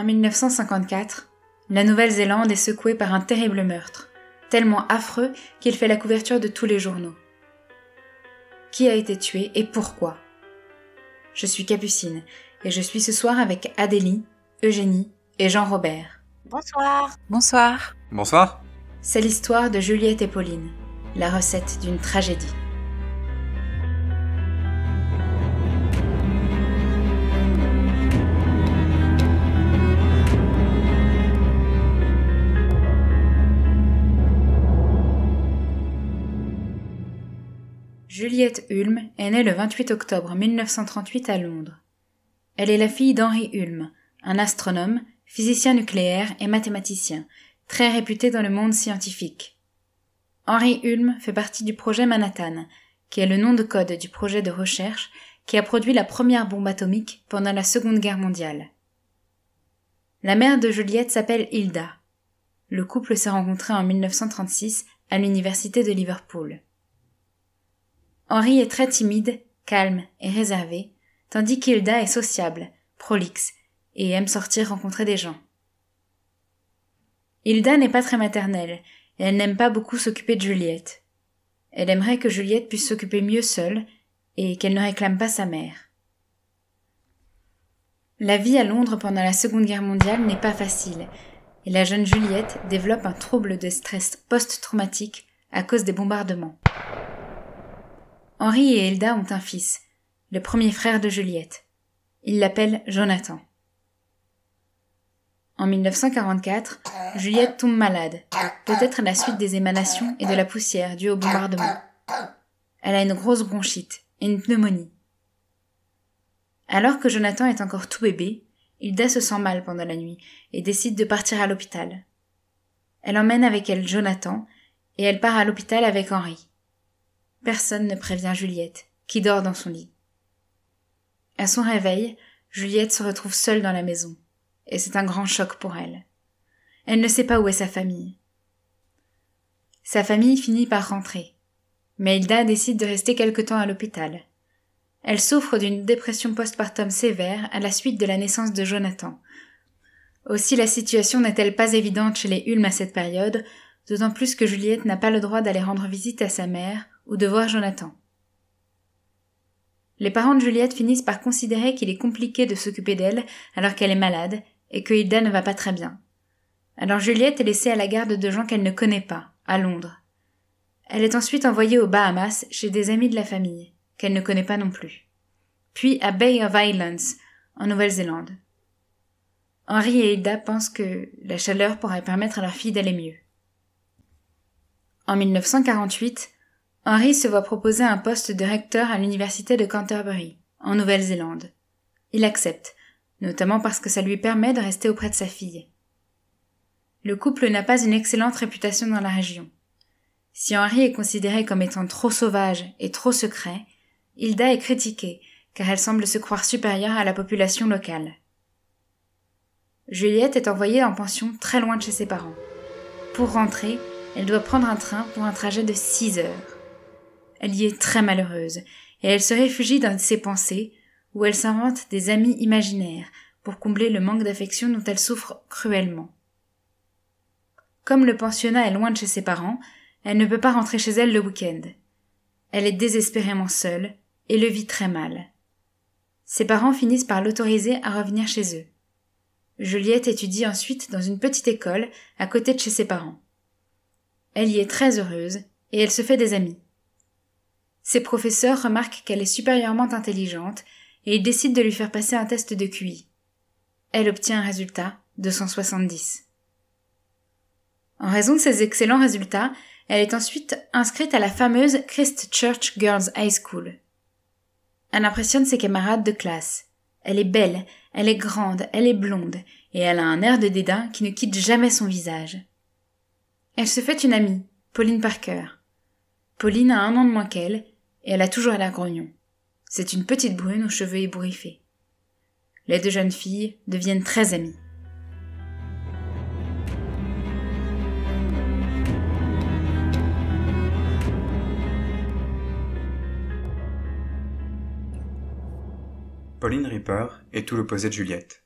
En 1954, la Nouvelle-Zélande est secouée par un terrible meurtre, tellement affreux qu'il fait la couverture de tous les journaux. Qui a été tué et pourquoi? Je suis Capucine et je suis ce soir avec Adélie, Eugénie et Jean-Robert. Bonsoir. Bonsoir. Bonsoir. C'est l'histoire de Juliette et Pauline, la recette d'une tragédie. Juliette Hulme est née le 28 octobre 1938 à Londres. Elle est la fille d'Henri Hulme, un astronome, physicien nucléaire et mathématicien, très réputé dans le monde scientifique. Henri Hulme fait partie du projet Manhattan, qui est le nom de code du projet de recherche qui a produit la première bombe atomique pendant la Seconde Guerre mondiale. La mère de Juliette s'appelle Hilda. Le couple s'est rencontré en 1936 à l'université de Liverpool. Henri est très timide, calme et réservé, tandis qu'Hilda est sociable, prolixe, et aime sortir rencontrer des gens. Hilda n'est pas très maternelle, et elle n'aime pas beaucoup s'occuper de Juliette. Elle aimerait que Juliette puisse s'occuper mieux seule, et qu'elle ne réclame pas sa mère. La vie à Londres pendant la Seconde Guerre mondiale n'est pas facile, et la jeune Juliette développe un trouble de stress post-traumatique à cause des bombardements. Henri et Hilda ont un fils, le premier frère de Juliette. Ils l'appellent Jonathan. En 1944, Juliette tombe malade, peut-être à la suite des émanations et de la poussière dues au bombardement. Elle a une grosse bronchite et une pneumonie. Alors que Jonathan est encore tout bébé, Hilda se sent mal pendant la nuit et décide de partir à l'hôpital. Elle emmène avec elle Jonathan et elle part à l'hôpital avec Henri. Personne ne prévient Juliette, qui dort dans son lit. À son réveil, Juliette se retrouve seule dans la maison, et c'est un grand choc pour elle. Elle ne sait pas où est sa famille. Sa famille finit par rentrer, mais Hilda décide de rester quelque temps à l'hôpital. Elle souffre d'une dépression postpartum sévère à la suite de la naissance de Jonathan. Aussi la situation n'est-elle pas évidente chez les Hulmes à cette période, d'autant plus que Juliette n'a pas le droit d'aller rendre visite à sa mère ou de voir Jonathan. Les parents de Juliette finissent par considérer qu'il est compliqué de s'occuper d'elle alors qu'elle est malade et que Hilda ne va pas très bien. Alors Juliette est laissée à la garde de gens qu'elle ne connaît pas, à Londres. Elle est ensuite envoyée aux Bahamas chez des amis de la famille, qu'elle ne connaît pas non plus. Puis à Bay of Islands, en Nouvelle-Zélande. Henri et Hilda pensent que la chaleur pourrait permettre à leur fille d'aller mieux. En 1948, Henry se voit proposer un poste de recteur à l'université de Canterbury, en Nouvelle-Zélande. Il accepte, notamment parce que ça lui permet de rester auprès de sa fille. Le couple n'a pas une excellente réputation dans la région. Si Henri est considéré comme étant trop sauvage et trop secret, Hilda est critiquée, car elle semble se croire supérieure à la population locale. Juliette est envoyée en pension très loin de chez ses parents. Pour rentrer, elle doit prendre un train pour un trajet de six heures. Elle y est très malheureuse, et elle se réfugie dans ses pensées, où elle s'invente des amis imaginaires pour combler le manque d'affection dont elle souffre cruellement. Comme le pensionnat est loin de chez ses parents, elle ne peut pas rentrer chez elle le week-end. Elle est désespérément seule et le vit très mal. Ses parents finissent par l'autoriser à revenir chez eux. Juliette étudie ensuite dans une petite école à côté de chez ses parents. Elle y est très heureuse et elle se fait des amis. Ses professeurs remarquent qu'elle est supérieurement intelligente et ils décident de lui faire passer un test de QI. Elle obtient un résultat de 170. En raison de ses excellents résultats, elle est ensuite inscrite à la fameuse Christchurch Girls High School. Elle impressionne ses camarades de classe. Elle est belle, elle est grande, elle est blonde, et elle a un air de dédain qui ne quitte jamais son visage. Elle se fait une amie, Pauline Parker. Pauline a un an de moins qu'elle, et elle a toujours l'air grognon. C'est une petite brune aux cheveux ébouriffés. Les deux jeunes filles deviennent très amies. Pauline Ripper est tout l'opposé de Juliette.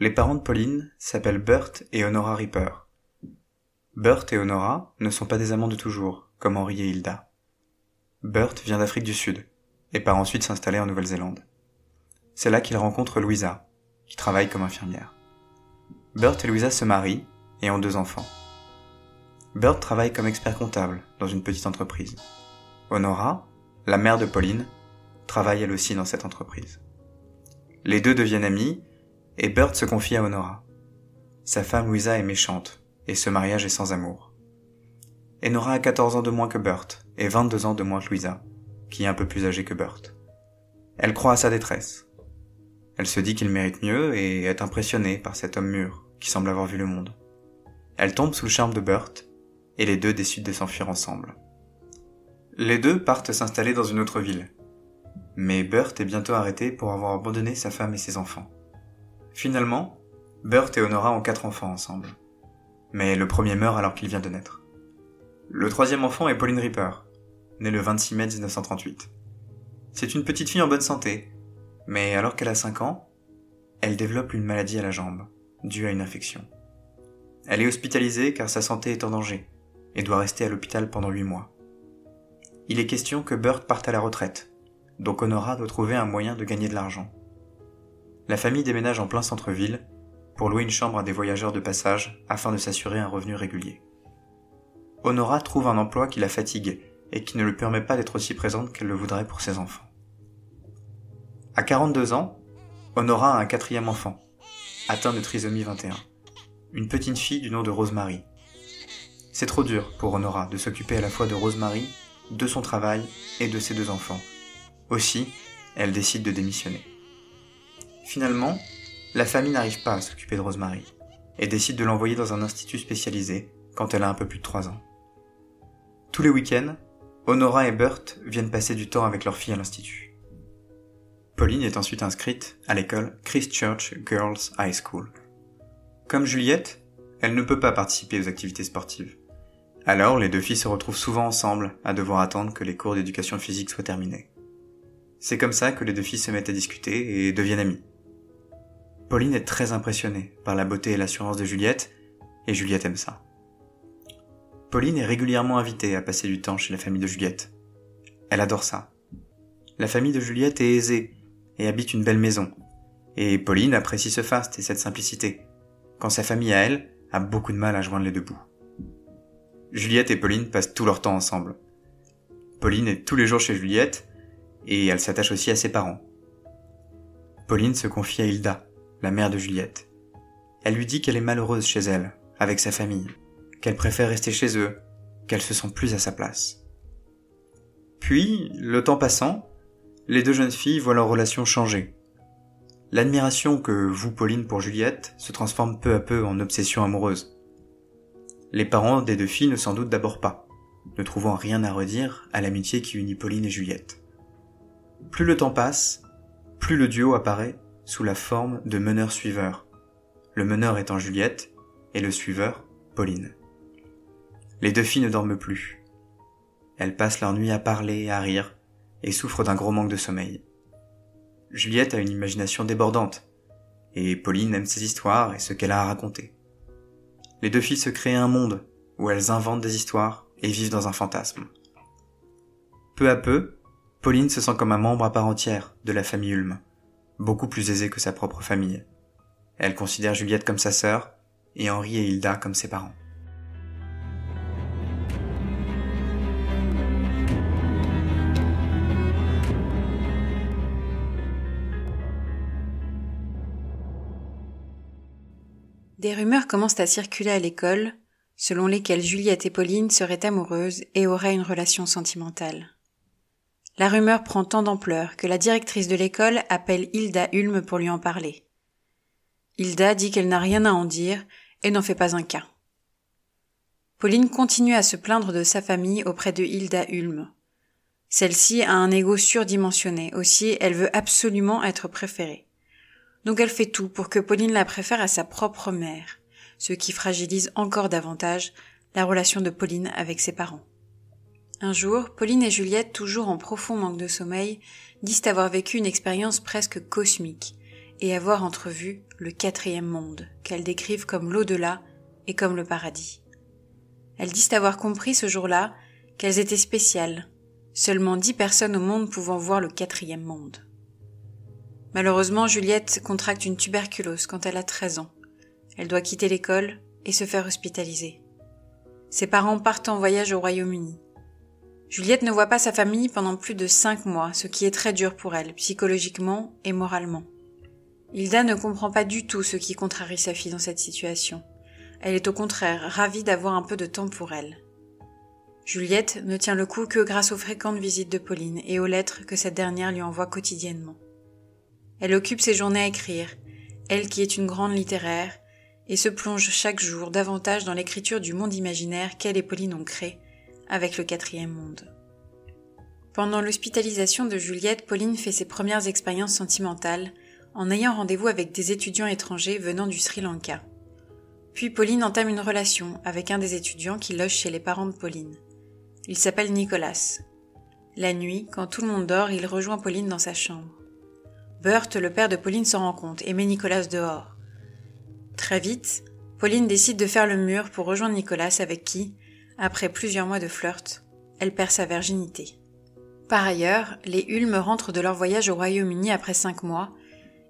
Les parents de Pauline s'appellent Bert et Honora Ripper. Bert et Honora ne sont pas des amants de toujours, comme Henri et Hilda. Bert vient d'Afrique du Sud et part ensuite s'installer en Nouvelle-Zélande. C'est là qu'il rencontre Louisa, qui travaille comme infirmière. Bert et Louisa se marient et ont deux enfants. Bert travaille comme expert comptable dans une petite entreprise. Honora, la mère de Pauline, travaille elle aussi dans cette entreprise. Les deux deviennent amis et Bert se confie à Honora. Sa femme Louisa est méchante, et ce mariage est sans amour. Honora a 14 ans de moins que Bert, et 22 ans de moins que Louisa, qui est un peu plus âgée que Bert. Elle croit à sa détresse. Elle se dit qu'il mérite mieux et est impressionnée par cet homme mûr, qui semble avoir vu le monde. Elle tombe sous le charme de Bert, et les deux décident de s'enfuir ensemble. Les deux partent s'installer dans une autre ville. Mais Bert est bientôt arrêté pour avoir abandonné sa femme et ses enfants. Finalement, Bert et Honora ont quatre enfants ensemble. Mais le premier meurt alors qu'il vient de naître. Le troisième enfant est Pauline Ripper, née le 26 mai 1938. C'est une petite fille en bonne santé, mais alors qu'elle a 5 ans, elle développe une maladie à la jambe, due à une infection. Elle est hospitalisée car sa santé est en danger et doit rester à l'hôpital pendant 8 mois. Il est question que Bert parte à la retraite, donc Honora doit trouver un moyen de gagner de l'argent la famille déménage en plein centre-ville pour louer une chambre à des voyageurs de passage afin de s'assurer un revenu régulier. Honora trouve un emploi qui la fatigue et qui ne lui permet pas d'être aussi présente qu'elle le voudrait pour ses enfants. À 42 ans, Honora a un quatrième enfant, atteint de trisomie 21, une petite fille du nom de Rosemary. C'est trop dur pour Honora de s'occuper à la fois de Rosemary, de son travail et de ses deux enfants. Aussi, elle décide de démissionner. Finalement, la famille n'arrive pas à s'occuper de Rosemary et décide de l'envoyer dans un institut spécialisé quand elle a un peu plus de 3 ans. Tous les week-ends, Honora et Bert viennent passer du temps avec leur fille à l'institut. Pauline est ensuite inscrite à l'école Christchurch Girls High School. Comme Juliette, elle ne peut pas participer aux activités sportives. Alors les deux filles se retrouvent souvent ensemble à devoir attendre que les cours d'éducation physique soient terminés. C'est comme ça que les deux filles se mettent à discuter et deviennent amies. Pauline est très impressionnée par la beauté et l'assurance de Juliette, et Juliette aime ça. Pauline est régulièrement invitée à passer du temps chez la famille de Juliette. Elle adore ça. La famille de Juliette est aisée et habite une belle maison. Et Pauline apprécie ce faste et cette simplicité, quand sa famille à elle a beaucoup de mal à joindre les deux bouts. Juliette et Pauline passent tout leur temps ensemble. Pauline est tous les jours chez Juliette et elle s'attache aussi à ses parents. Pauline se confie à Hilda, la mère de Juliette. Elle lui dit qu'elle est malheureuse chez elle, avec sa famille, qu'elle préfère rester chez eux, qu'elle se sent plus à sa place. Puis, le temps passant, les deux jeunes filles voient leur relation changer. L'admiration que vous, Pauline, pour Juliette se transforme peu à peu en obsession amoureuse. Les parents des deux filles ne s'en doutent d'abord pas, ne trouvant rien à redire à l'amitié qui unit Pauline et Juliette. Plus le temps passe, plus le duo apparaît sous la forme de meneur-suiveur, le meneur étant Juliette et le suiveur Pauline. Les deux filles ne dorment plus. Elles passent leur nuit à parler, à rire, et souffrent d'un gros manque de sommeil. Juliette a une imagination débordante, et Pauline aime ses histoires et ce qu'elle a à raconter. Les deux filles se créent un monde où elles inventent des histoires et vivent dans un fantasme. Peu à peu, Pauline se sent comme un membre à part entière de la famille Ulm beaucoup plus aisée que sa propre famille. Elle considère Juliette comme sa sœur et Henri et Hilda comme ses parents. Des rumeurs commencent à circuler à l'école, selon lesquelles Juliette et Pauline seraient amoureuses et auraient une relation sentimentale. La rumeur prend tant d'ampleur que la directrice de l'école appelle Hilda Hulme pour lui en parler. Hilda dit qu'elle n'a rien à en dire et n'en fait pas un cas. Pauline continue à se plaindre de sa famille auprès de Hilda Hulme. Celle-ci a un ego surdimensionné, aussi elle veut absolument être préférée. Donc elle fait tout pour que Pauline la préfère à sa propre mère, ce qui fragilise encore davantage la relation de Pauline avec ses parents. Un jour, Pauline et Juliette, toujours en profond manque de sommeil, disent avoir vécu une expérience presque cosmique, et avoir entrevu le quatrième monde, qu'elles décrivent comme l'au-delà et comme le paradis. Elles disent avoir compris ce jour-là qu'elles étaient spéciales, seulement dix personnes au monde pouvant voir le quatrième monde. Malheureusement, Juliette contracte une tuberculose quand elle a 13 ans. Elle doit quitter l'école et se faire hospitaliser. Ses parents partent en voyage au Royaume-Uni. Juliette ne voit pas sa famille pendant plus de cinq mois, ce qui est très dur pour elle, psychologiquement et moralement. Hilda ne comprend pas du tout ce qui contrarie sa fille dans cette situation. Elle est au contraire ravie d'avoir un peu de temps pour elle. Juliette ne tient le coup que grâce aux fréquentes visites de Pauline et aux lettres que cette dernière lui envoie quotidiennement. Elle occupe ses journées à écrire, elle qui est une grande littéraire, et se plonge chaque jour davantage dans l'écriture du monde imaginaire qu'elle et Pauline ont créé avec le quatrième monde. Pendant l'hospitalisation de Juliette, Pauline fait ses premières expériences sentimentales en ayant rendez-vous avec des étudiants étrangers venant du Sri Lanka. Puis Pauline entame une relation avec un des étudiants qui loge chez les parents de Pauline. Il s'appelle Nicolas. La nuit, quand tout le monde dort, il rejoint Pauline dans sa chambre. Burt, le père de Pauline, s'en rend compte et met Nicolas dehors. Très vite, Pauline décide de faire le mur pour rejoindre Nicolas avec qui, après plusieurs mois de flirt, elle perd sa virginité. Par ailleurs, les Hulme rentrent de leur voyage au Royaume-Uni après cinq mois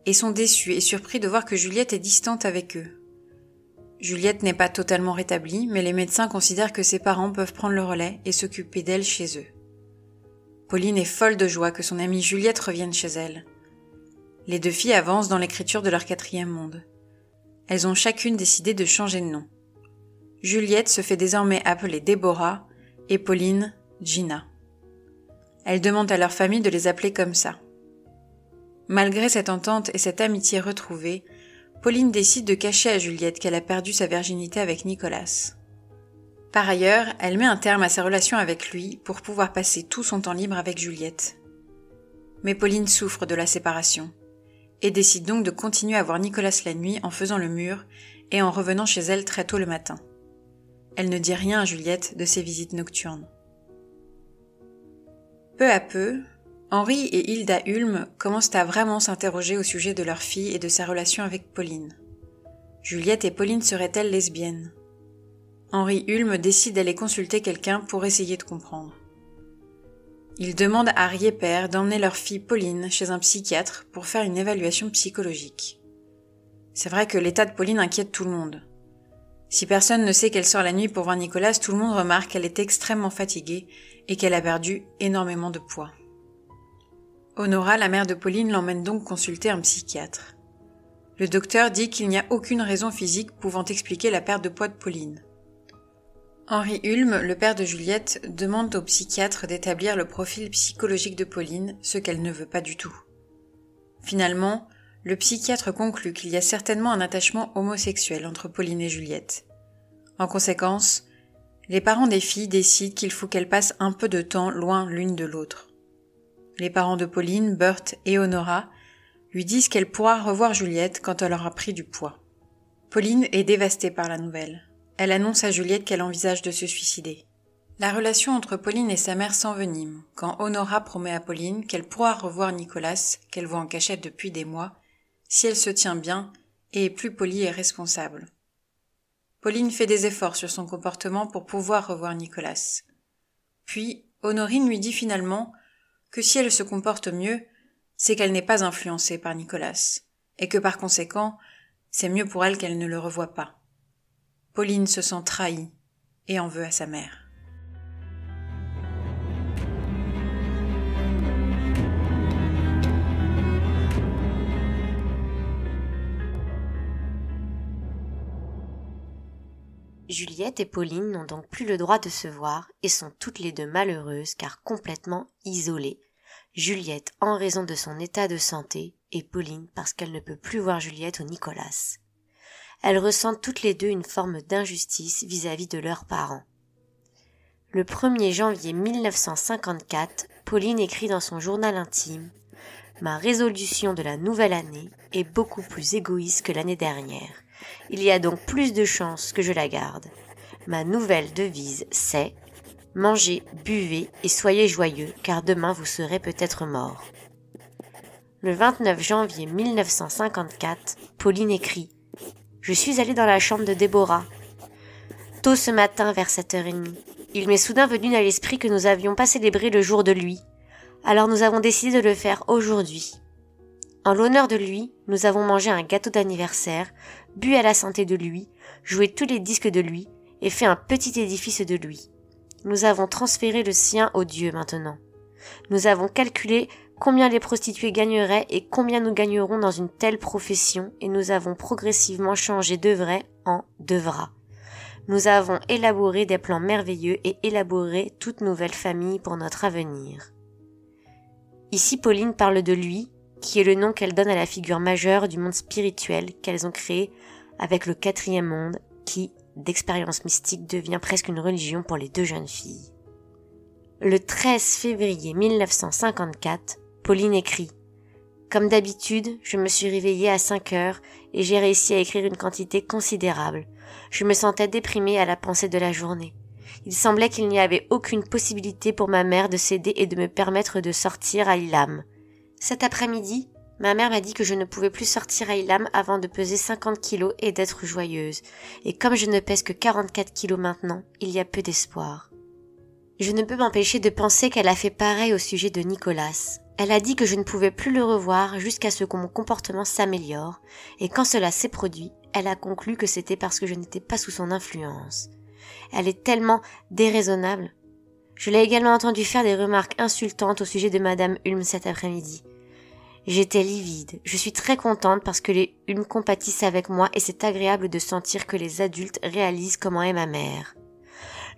et sont déçus et surpris de voir que Juliette est distante avec eux. Juliette n'est pas totalement rétablie, mais les médecins considèrent que ses parents peuvent prendre le relais et s'occuper d'elle chez eux. Pauline est folle de joie que son amie Juliette revienne chez elle. Les deux filles avancent dans l'écriture de leur quatrième monde. Elles ont chacune décidé de changer de nom. Juliette se fait désormais appeler Déborah et Pauline Gina. Elles demandent à leur famille de les appeler comme ça. Malgré cette entente et cette amitié retrouvée, Pauline décide de cacher à Juliette qu'elle a perdu sa virginité avec Nicolas. Par ailleurs, elle met un terme à sa relation avec lui pour pouvoir passer tout son temps libre avec Juliette. Mais Pauline souffre de la séparation et décide donc de continuer à voir Nicolas la nuit en faisant le mur et en revenant chez elle très tôt le matin. Elle ne dit rien à Juliette de ses visites nocturnes. Peu à peu, Henri et Hilda Hulme commencent à vraiment s'interroger au sujet de leur fille et de sa relation avec Pauline. Juliette et Pauline seraient-elles lesbiennes? Henri Hulme décide d'aller consulter quelqu'un pour essayer de comprendre. Il demande à Père d'emmener leur fille Pauline chez un psychiatre pour faire une évaluation psychologique. C'est vrai que l'état de Pauline inquiète tout le monde. Si personne ne sait qu'elle sort la nuit pour voir Nicolas, tout le monde remarque qu'elle est extrêmement fatiguée et qu'elle a perdu énormément de poids. Honora, la mère de Pauline, l'emmène donc consulter un psychiatre. Le docteur dit qu'il n'y a aucune raison physique pouvant expliquer la perte de poids de Pauline. Henri Hulme, le père de Juliette, demande au psychiatre d'établir le profil psychologique de Pauline, ce qu'elle ne veut pas du tout. Finalement, le psychiatre conclut qu'il y a certainement un attachement homosexuel entre Pauline et Juliette. En conséquence, les parents des filles décident qu'il faut qu'elles passent un peu de temps loin l'une de l'autre. Les parents de Pauline, Burt et Honora lui disent qu'elle pourra revoir Juliette quand elle aura pris du poids. Pauline est dévastée par la nouvelle. Elle annonce à Juliette qu'elle envisage de se suicider. La relation entre Pauline et sa mère s'envenime quand Honora promet à Pauline qu'elle pourra revoir Nicolas, qu'elle voit en cachette depuis des mois, si elle se tient bien et est plus polie et responsable. Pauline fait des efforts sur son comportement pour pouvoir revoir Nicolas. Puis, Honorine lui dit finalement que si elle se comporte mieux, c'est qu'elle n'est pas influencée par Nicolas, et que par conséquent, c'est mieux pour elle qu'elle ne le revoie pas. Pauline se sent trahie et en veut à sa mère. Juliette et Pauline n'ont donc plus le droit de se voir et sont toutes les deux malheureuses car complètement isolées. Juliette en raison de son état de santé et Pauline parce qu'elle ne peut plus voir Juliette ou Nicolas. Elles ressentent toutes les deux une forme d'injustice vis-à-vis de leurs parents. Le 1er janvier 1954, Pauline écrit dans son journal intime Ma résolution de la nouvelle année est beaucoup plus égoïste que l'année dernière. Il y a donc plus de chances que je la garde. Ma nouvelle devise, c'est Mangez, buvez et soyez joyeux, car demain vous serez peut-être mort. le 29 janvier 1954, Pauline écrit Je suis allée dans la chambre de Déborah. Tôt ce matin, vers 7h30, il m'est soudain venu à l'esprit que nous avions pas célébré le jour de lui. Alors nous avons décidé de le faire aujourd'hui. En l'honneur de lui, nous avons mangé un gâteau d'anniversaire, bu à la santé de lui, joué tous les disques de lui et fait un petit édifice de lui. Nous avons transféré le sien au Dieu maintenant. Nous avons calculé combien les prostituées gagneraient et combien nous gagnerons dans une telle profession et nous avons progressivement changé de vrai en devra. Nous avons élaboré des plans merveilleux et élaboré toute nouvelle famille pour notre avenir. Ici Pauline parle de lui, qui est le nom qu'elle donne à la figure majeure du monde spirituel qu'elles ont créé avec le quatrième monde qui, d'expérience mystique, devient presque une religion pour les deux jeunes filles. Le 13 février 1954, Pauline écrit Comme d'habitude, je me suis réveillée à 5 heures et j'ai réussi à écrire une quantité considérable. Je me sentais déprimée à la pensée de la journée. Il semblait qu'il n'y avait aucune possibilité pour ma mère de céder et de me permettre de sortir à Ilam. Cet après-midi, ma mère m'a dit que je ne pouvais plus sortir à Ilam avant de peser 50 kilos et d'être joyeuse. Et comme je ne pèse que 44 kilos maintenant, il y a peu d'espoir. Je ne peux m'empêcher de penser qu'elle a fait pareil au sujet de Nicolas. Elle a dit que je ne pouvais plus le revoir jusqu'à ce que mon comportement s'améliore, et quand cela s'est produit, elle a conclu que c'était parce que je n'étais pas sous son influence. Elle est tellement déraisonnable. Je l'ai également entendu faire des remarques insultantes au sujet de Madame Hulme cet après-midi. J'étais livide. Je suis très contente parce que les Hulme compatissent avec moi et c'est agréable de sentir que les adultes réalisent comment est ma mère.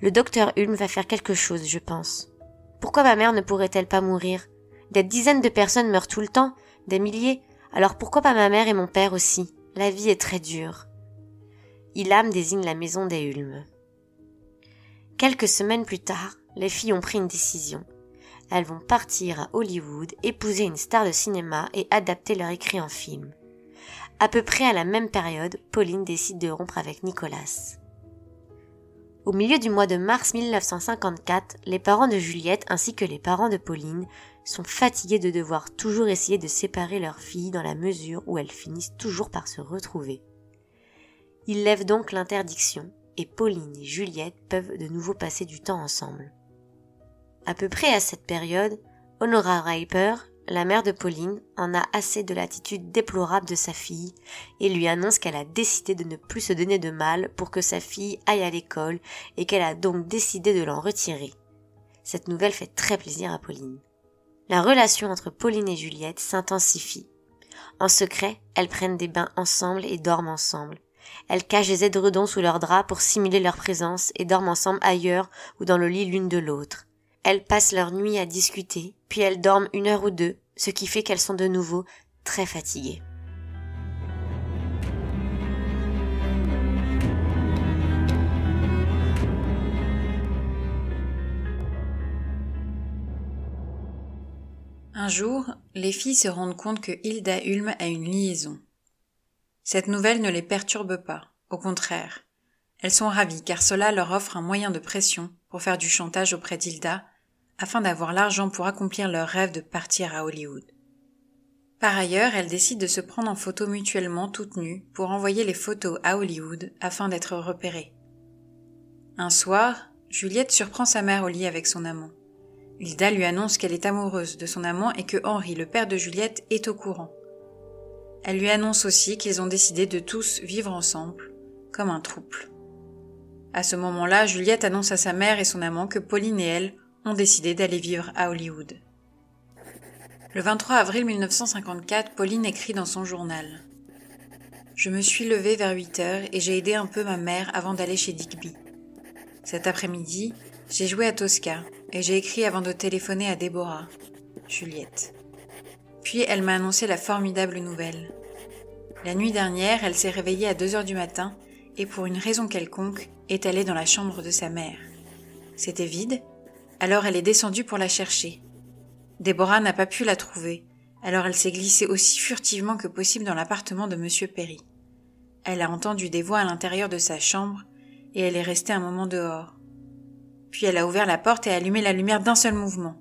Le docteur Hulme va faire quelque chose, je pense. Pourquoi ma mère ne pourrait-elle pas mourir? Des dizaines de personnes meurent tout le temps, des milliers. Alors pourquoi pas ma mère et mon père aussi? La vie est très dure. Ilam désigne la maison des Hulmes. Quelques semaines plus tard, les filles ont pris une décision. Elles vont partir à Hollywood, épouser une star de cinéma et adapter leur écrit en film. À peu près à la même période, Pauline décide de rompre avec Nicolas. Au milieu du mois de mars 1954, les parents de Juliette ainsi que les parents de Pauline sont fatigués de devoir toujours essayer de séparer leurs filles dans la mesure où elles finissent toujours par se retrouver. Ils lèvent donc l'interdiction et Pauline et Juliette peuvent de nouveau passer du temps ensemble. À peu près à cette période, Honora Riper, la mère de Pauline, en a assez de l'attitude déplorable de sa fille et lui annonce qu'elle a décidé de ne plus se donner de mal pour que sa fille aille à l'école et qu'elle a donc décidé de l'en retirer. Cette nouvelle fait très plaisir à Pauline. La relation entre Pauline et Juliette s'intensifie. En secret, elles prennent des bains ensemble et dorment ensemble. Elles cachent des édredons sous leurs draps pour simuler leur présence et dorment ensemble ailleurs ou dans le lit l'une de l'autre. Elles passent leur nuit à discuter, puis elles dorment une heure ou deux, ce qui fait qu'elles sont de nouveau très fatiguées. Jour, les filles se rendent compte que Hilda Hulme a une liaison. Cette nouvelle ne les perturbe pas, au contraire. Elles sont ravies car cela leur offre un moyen de pression pour faire du chantage auprès d'Hilda afin d'avoir l'argent pour accomplir leur rêve de partir à Hollywood. Par ailleurs, elles décident de se prendre en photo mutuellement toutes nues pour envoyer les photos à Hollywood afin d'être repérées. Un soir, Juliette surprend sa mère au lit avec son amant. Hilda lui annonce qu'elle est amoureuse de son amant et que Henri, le père de Juliette, est au courant. Elle lui annonce aussi qu'ils ont décidé de tous vivre ensemble, comme un trouble. À ce moment-là, Juliette annonce à sa mère et son amant que Pauline et elle ont décidé d'aller vivre à Hollywood. Le 23 avril 1954, Pauline écrit dans son journal Je me suis levée vers 8 heures et j'ai aidé un peu ma mère avant d'aller chez Digby. Cet après-midi, j'ai joué à Tosca et j'ai écrit avant de téléphoner à Déborah, Juliette. Puis elle m'a annoncé la formidable nouvelle. La nuit dernière, elle s'est réveillée à 2 heures du matin et pour une raison quelconque est allée dans la chambre de sa mère. C'était vide alors elle est descendue pour la chercher. Déborah n'a pas pu la trouver, alors elle s'est glissée aussi furtivement que possible dans l'appartement de M. Perry. Elle a entendu des voix à l'intérieur de sa chambre, et elle est restée un moment dehors. Puis elle a ouvert la porte et allumé la lumière d'un seul mouvement.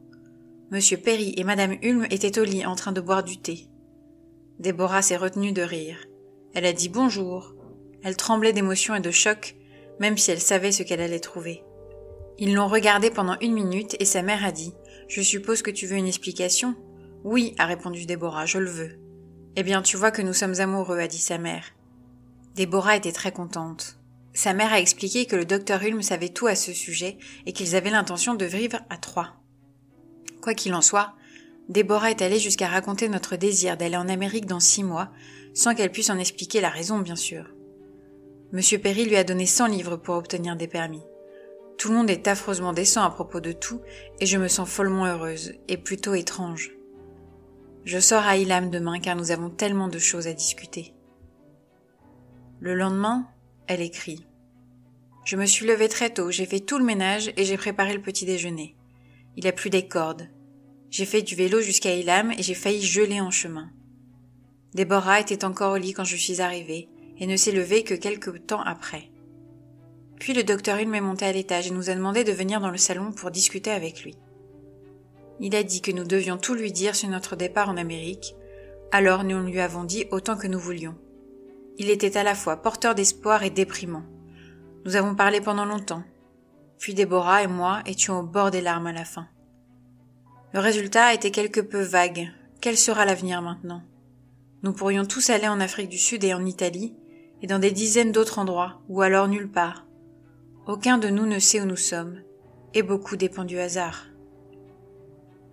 M. Perry et Madame Hulme étaient au lit en train de boire du thé. Déborah s'est retenue de rire. Elle a dit bonjour. Elle tremblait d'émotion et de choc, même si elle savait ce qu'elle allait trouver. Ils l'ont regardée pendant une minute et sa mère a dit Je suppose que tu veux une explication Oui, a répondu Déborah, je le veux. Eh bien, tu vois que nous sommes amoureux, a dit sa mère. Déborah était très contente. Sa mère a expliqué que le docteur Hulme savait tout à ce sujet et qu'ils avaient l'intention de vivre à trois. Quoi qu'il en soit, Déborah est allée jusqu'à raconter notre désir d'aller en Amérique dans six mois, sans qu'elle puisse en expliquer la raison, bien sûr. Monsieur Perry lui a donné cent livres pour obtenir des permis. Tout le monde est affreusement décent à propos de tout, et je me sens follement heureuse, et plutôt étrange. Je sors à Ilam demain car nous avons tellement de choses à discuter. Le lendemain, elle écrit. Je me suis levée très tôt, j'ai fait tout le ménage et j'ai préparé le petit déjeuner. Il a plu des cordes. J'ai fait du vélo jusqu'à Ilam et j'ai failli geler en chemin. Déborah était encore au lit quand je suis arrivée et ne s'est levée que quelque temps après. Puis le docteur Hulme est monté à l'étage et nous a demandé de venir dans le salon pour discuter avec lui. Il a dit que nous devions tout lui dire sur notre départ en Amérique, alors nous lui avons dit autant que nous voulions. Il était à la fois porteur d'espoir et déprimant. Nous avons parlé pendant longtemps. Puis Déborah et moi étions au bord des larmes à la fin. Le résultat était quelque peu vague. Quel sera l'avenir maintenant? Nous pourrions tous aller en Afrique du Sud et en Italie, et dans des dizaines d'autres endroits, ou alors nulle part. Aucun de nous ne sait où nous sommes, et beaucoup dépend du hasard.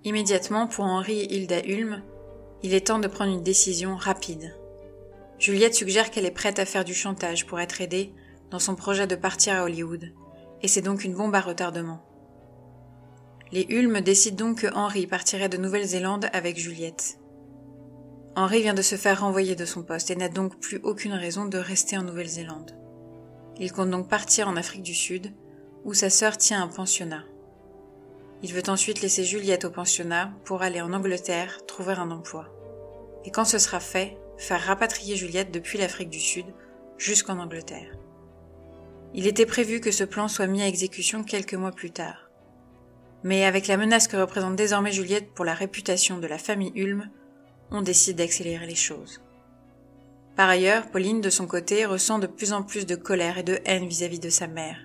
Immédiatement, pour Henri et Hilda Hulme, il est temps de prendre une décision rapide. Juliette suggère qu'elle est prête à faire du chantage pour être aidée dans son projet de partir à Hollywood, et c'est donc une bombe à retardement. Les Hulme décident donc que Henri partirait de Nouvelle-Zélande avec Juliette. Henri vient de se faire renvoyer de son poste et n'a donc plus aucune raison de rester en Nouvelle-Zélande. Il compte donc partir en Afrique du Sud, où sa sœur tient un pensionnat. Il veut ensuite laisser Juliette au pensionnat pour aller en Angleterre trouver un emploi. Et quand ce sera fait, faire rapatrier Juliette depuis l'Afrique du Sud jusqu'en Angleterre. Il était prévu que ce plan soit mis à exécution quelques mois plus tard. Mais avec la menace que représente désormais Juliette pour la réputation de la famille Hulme, on décide d'accélérer les choses. Par ailleurs, Pauline, de son côté, ressent de plus en plus de colère et de haine vis-à-vis de sa mère.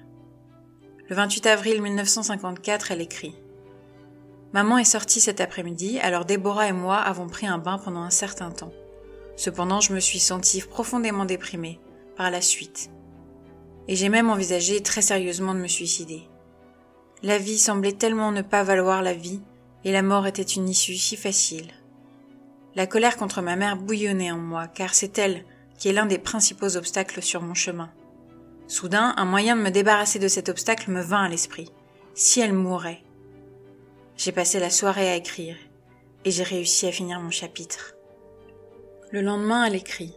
Le 28 avril 1954, elle écrit Maman est sortie cet après-midi, alors Déborah et moi avons pris un bain pendant un certain temps. Cependant, je me suis sentie profondément déprimée par la suite. Et j'ai même envisagé très sérieusement de me suicider. La vie semblait tellement ne pas valoir la vie, et la mort était une issue si facile. La colère contre ma mère bouillonnait en moi, car c'est elle qui est l'un des principaux obstacles sur mon chemin. Soudain, un moyen de me débarrasser de cet obstacle me vint à l'esprit. Si elle mourait. J'ai passé la soirée à écrire, et j'ai réussi à finir mon chapitre. Le lendemain, elle écrit.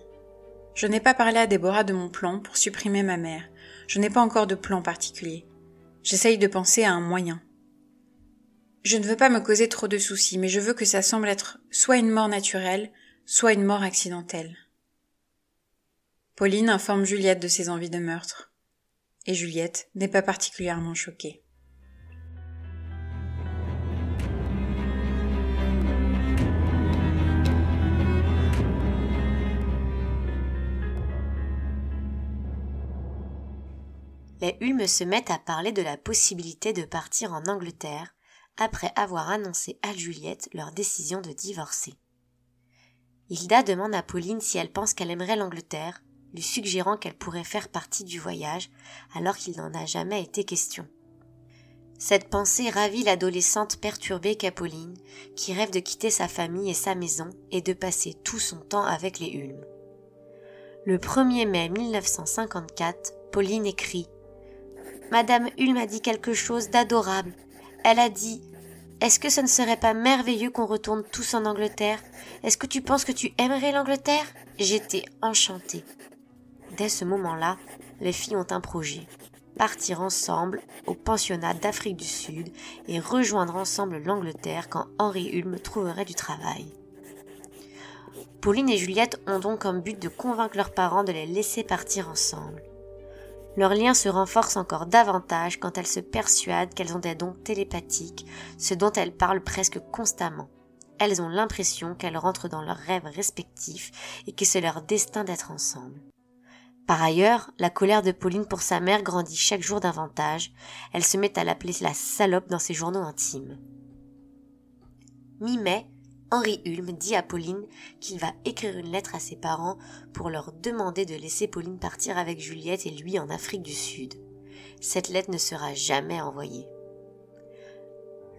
Je n'ai pas parlé à Déborah de mon plan pour supprimer ma mère. Je n'ai pas encore de plan particulier. J'essaye de penser à un moyen. Je ne veux pas me causer trop de soucis, mais je veux que ça semble être soit une mort naturelle, soit une mort accidentelle. Pauline informe Juliette de ses envies de meurtre. Et Juliette n'est pas particulièrement choquée. Les Hulme se mettent à parler de la possibilité de partir en Angleterre après avoir annoncé à Juliette leur décision de divorcer. Hilda demande à Pauline si elle pense qu'elle aimerait l'Angleterre, lui suggérant qu'elle pourrait faire partie du voyage alors qu'il n'en a jamais été question. Cette pensée ravit l'adolescente perturbée qu'est qui rêve de quitter sa famille et sa maison et de passer tout son temps avec les Hulme. Le 1er mai 1954, Pauline écrit Madame Hulme a dit quelque chose d'adorable. Elle a dit Est-ce que ce ne serait pas merveilleux qu'on retourne tous en Angleterre? Est-ce que tu penses que tu aimerais l'Angleterre? J'étais enchantée. Dès ce moment-là, les filles ont un projet. Partir ensemble au pensionnat d'Afrique du Sud et rejoindre ensemble l'Angleterre quand Henri Hulme trouverait du travail. Pauline et Juliette ont donc comme but de convaincre leurs parents de les laisser partir ensemble. Leur lien se renforce encore davantage quand elles se persuadent qu'elles ont des dons télépathiques, ce dont elles parlent presque constamment. elles ont l'impression qu'elles rentrent dans leurs rêves respectifs et que c'est leur destin d'être ensemble. Par ailleurs, la colère de Pauline pour sa mère grandit chaque jour davantage. Elle se met à l'appeler la salope dans ses journaux intimes. Mi-mai, Henri Hulme dit à Pauline qu'il va écrire une lettre à ses parents pour leur demander de laisser Pauline partir avec Juliette et lui en Afrique du Sud. Cette lettre ne sera jamais envoyée.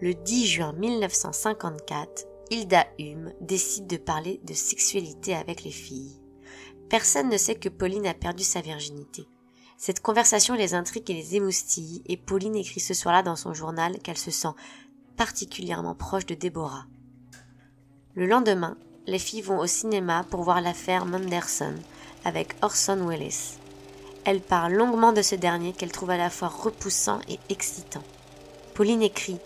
Le 10 juin 1954, Hilda Hume décide de parler de sexualité avec les filles. Personne ne sait que Pauline a perdu sa virginité. Cette conversation les intrigue et les émoustille, et Pauline écrit ce soir-là dans son journal qu'elle se sent particulièrement proche de Déborah. Le lendemain, les filles vont au cinéma pour voir l'affaire Manderson avec Orson Welles. Elle parle longuement de ce dernier qu'elle trouve à la fois repoussant et excitant. Pauline écrit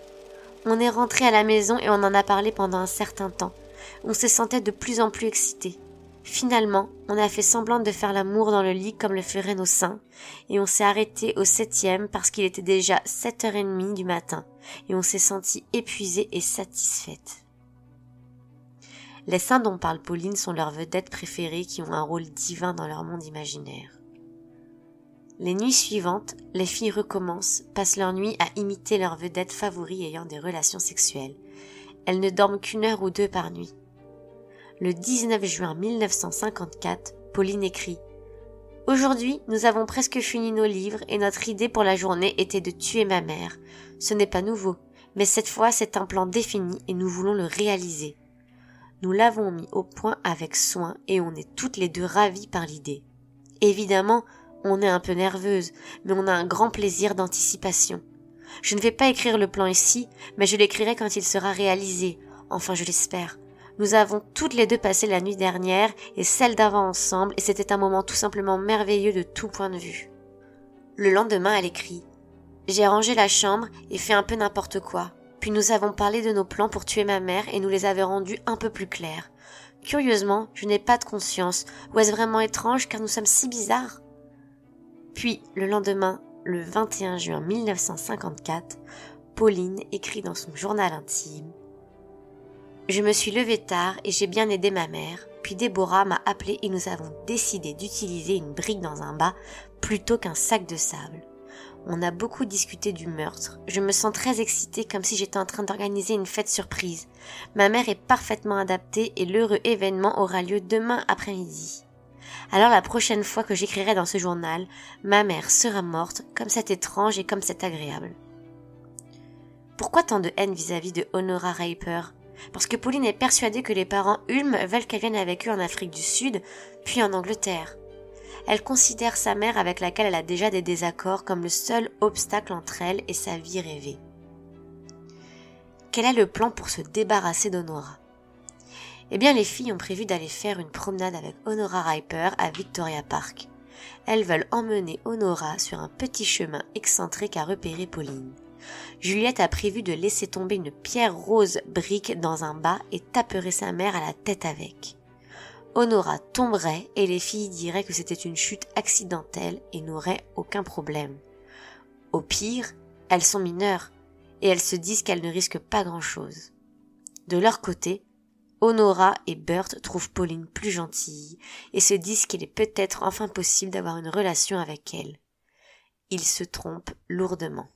On est rentré à la maison et on en a parlé pendant un certain temps. On se sentait de plus en plus excité. Finalement, on a fait semblant de faire l'amour dans le lit comme le feraient nos saints, et on s'est arrêté au septième parce qu'il était déjà sept heures et demie du matin, et on s'est senti épuisé et satisfaite. Les saints dont parle Pauline sont leurs vedettes préférées qui ont un rôle divin dans leur monde imaginaire. Les nuits suivantes, les filles recommencent, passent leur nuit à imiter leurs vedettes favoris ayant des relations sexuelles. Elles ne dorment qu'une heure ou deux par nuit. Le 19 juin 1954, Pauline écrit Aujourd'hui, nous avons presque fini nos livres et notre idée pour la journée était de tuer ma mère. Ce n'est pas nouveau, mais cette fois c'est un plan défini et nous voulons le réaliser. Nous l'avons mis au point avec soin et on est toutes les deux ravies par l'idée. Évidemment, on est un peu nerveuse, mais on a un grand plaisir d'anticipation. Je ne vais pas écrire le plan ici, mais je l'écrirai quand il sera réalisé, enfin je l'espère. Nous avons toutes les deux passé la nuit dernière et celle d'avant ensemble, et c'était un moment tout simplement merveilleux de tout point de vue. Le lendemain, elle écrit J'ai rangé la chambre et fait un peu n'importe quoi. Puis nous avons parlé de nos plans pour tuer ma mère et nous les avons rendus un peu plus clairs. Curieusement, je n'ai pas de conscience. Ou est-ce vraiment étrange car nous sommes si bizarres? Puis, le lendemain, le 21 juin 1954, Pauline écrit dans son journal intime je me suis levée tard et j'ai bien aidé ma mère, puis Déborah m'a appelé et nous avons décidé d'utiliser une brique dans un bas plutôt qu'un sac de sable. On a beaucoup discuté du meurtre. Je me sens très excitée comme si j'étais en train d'organiser une fête surprise. Ma mère est parfaitement adaptée et l'heureux événement aura lieu demain après-midi. Alors la prochaine fois que j'écrirai dans ce journal, ma mère sera morte, comme c'est étrange et comme c'est agréable. Pourquoi tant de haine vis-à-vis de Honora Raper parce que Pauline est persuadée que les parents Ulm veulent qu'elle vienne avec eux en Afrique du Sud, puis en Angleterre. Elle considère sa mère avec laquelle elle a déjà des désaccords comme le seul obstacle entre elle et sa vie rêvée. Quel est le plan pour se débarrasser d'Honora? Eh bien, les filles ont prévu d'aller faire une promenade avec Honora Riper à Victoria Park. Elles veulent emmener Honora sur un petit chemin excentrique à repérer Pauline. Juliette a prévu de laisser tomber une pierre rose brique dans un bas et taperait sa mère à la tête avec. Honora tomberait et les filles diraient que c'était une chute accidentelle et n'auraient aucun problème. Au pire, elles sont mineures et elles se disent qu'elles ne risquent pas grand-chose. De leur côté, Honora et Bert trouvent Pauline plus gentille et se disent qu'il est peut-être enfin possible d'avoir une relation avec elle. Ils se trompent lourdement.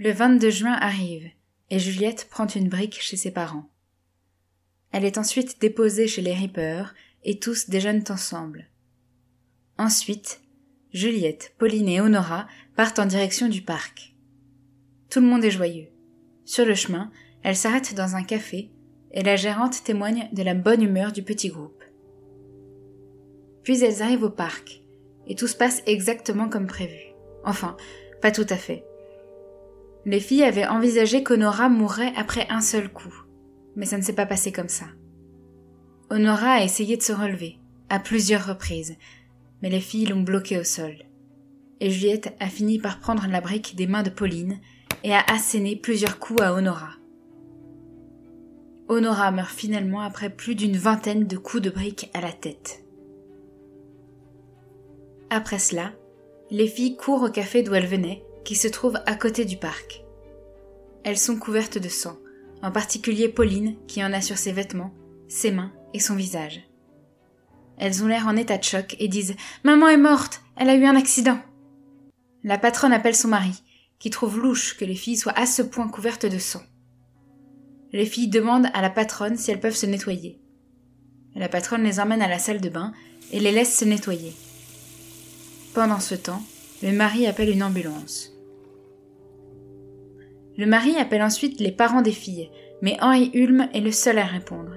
Le 22 juin arrive, et Juliette prend une brique chez ses parents. Elle est ensuite déposée chez les Reapers, et tous déjeunent ensemble. Ensuite, Juliette, Pauline et Honora partent en direction du parc. Tout le monde est joyeux. Sur le chemin, elles s'arrêtent dans un café, et la gérante témoigne de la bonne humeur du petit groupe. Puis elles arrivent au parc, et tout se passe exactement comme prévu. Enfin, pas tout à fait. Les filles avaient envisagé qu'Honora mourrait après un seul coup, mais ça ne s'est pas passé comme ça. Honora a essayé de se relever, à plusieurs reprises, mais les filles l'ont bloquée au sol. Et Juliette a fini par prendre la brique des mains de Pauline et a asséné plusieurs coups à Honora. Honora meurt finalement après plus d'une vingtaine de coups de briques à la tête. Après cela, les filles courent au café d'où elles venaient, qui se trouve à côté du parc. Elles sont couvertes de sang, en particulier Pauline qui en a sur ses vêtements, ses mains et son visage. Elles ont l'air en état de choc et disent Maman est morte, elle a eu un accident. La patronne appelle son mari, qui trouve louche que les filles soient à ce point couvertes de sang. Les filles demandent à la patronne si elles peuvent se nettoyer. La patronne les emmène à la salle de bain et les laisse se nettoyer. Pendant ce temps, le mari appelle une ambulance. Le mari appelle ensuite les parents des filles, mais Henri Hulme est le seul à répondre.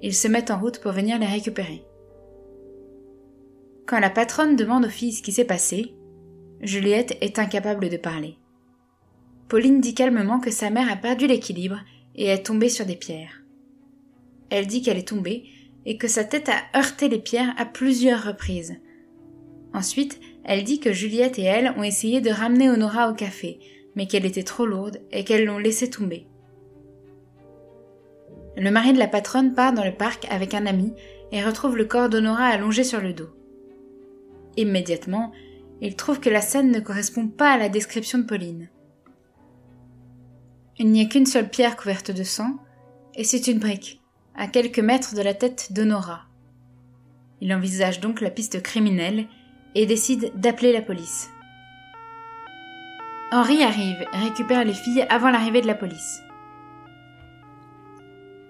Ils se mettent en route pour venir les récupérer. Quand la patronne demande aux filles ce qui s'est passé, Juliette est incapable de parler. Pauline dit calmement que sa mère a perdu l'équilibre et est tombée sur des pierres. Elle dit qu'elle est tombée et que sa tête a heurté les pierres à plusieurs reprises. Ensuite, elle dit que Juliette et elle ont essayé de ramener Honora au café, mais qu'elle était trop lourde et qu'elles l'ont laissée tomber. Le mari de la patronne part dans le parc avec un ami et retrouve le corps d'Honora allongé sur le dos. Immédiatement, il trouve que la scène ne correspond pas à la description de Pauline. Il n'y a qu'une seule pierre couverte de sang, et c'est une brique, à quelques mètres de la tête d'Honora. Il envisage donc la piste criminelle et décide d'appeler la police. Henri arrive et récupère les filles avant l'arrivée de la police.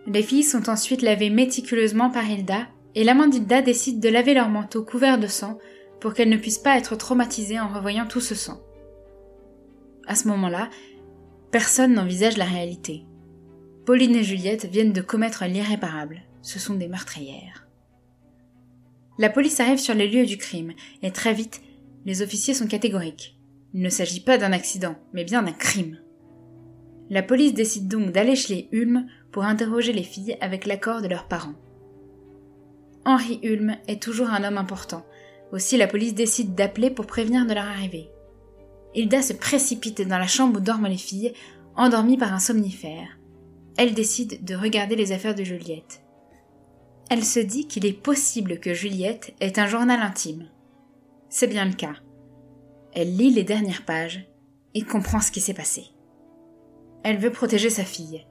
Les filles sont ensuite lavées méticuleusement par Hilda, et l'amant d'Hilda décide de laver leur manteau couvert de sang pour qu'elles ne puissent pas être traumatisées en revoyant tout ce sang. À ce moment-là, Personne n'envisage la réalité. Pauline et Juliette viennent de commettre l'irréparable. Ce sont des meurtrières. La police arrive sur les lieux du crime, et très vite, les officiers sont catégoriques. Il ne s'agit pas d'un accident, mais bien d'un crime. La police décide donc d'aller chez les Hulme pour interroger les filles avec l'accord de leurs parents. Henri Hulme est toujours un homme important, aussi la police décide d'appeler pour prévenir de leur arrivée. Hilda se précipite dans la chambre où dorment les filles, endormies par un somnifère. Elle décide de regarder les affaires de Juliette. Elle se dit qu'il est possible que Juliette ait un journal intime. C'est bien le cas. Elle lit les dernières pages et comprend ce qui s'est passé. Elle veut protéger sa fille.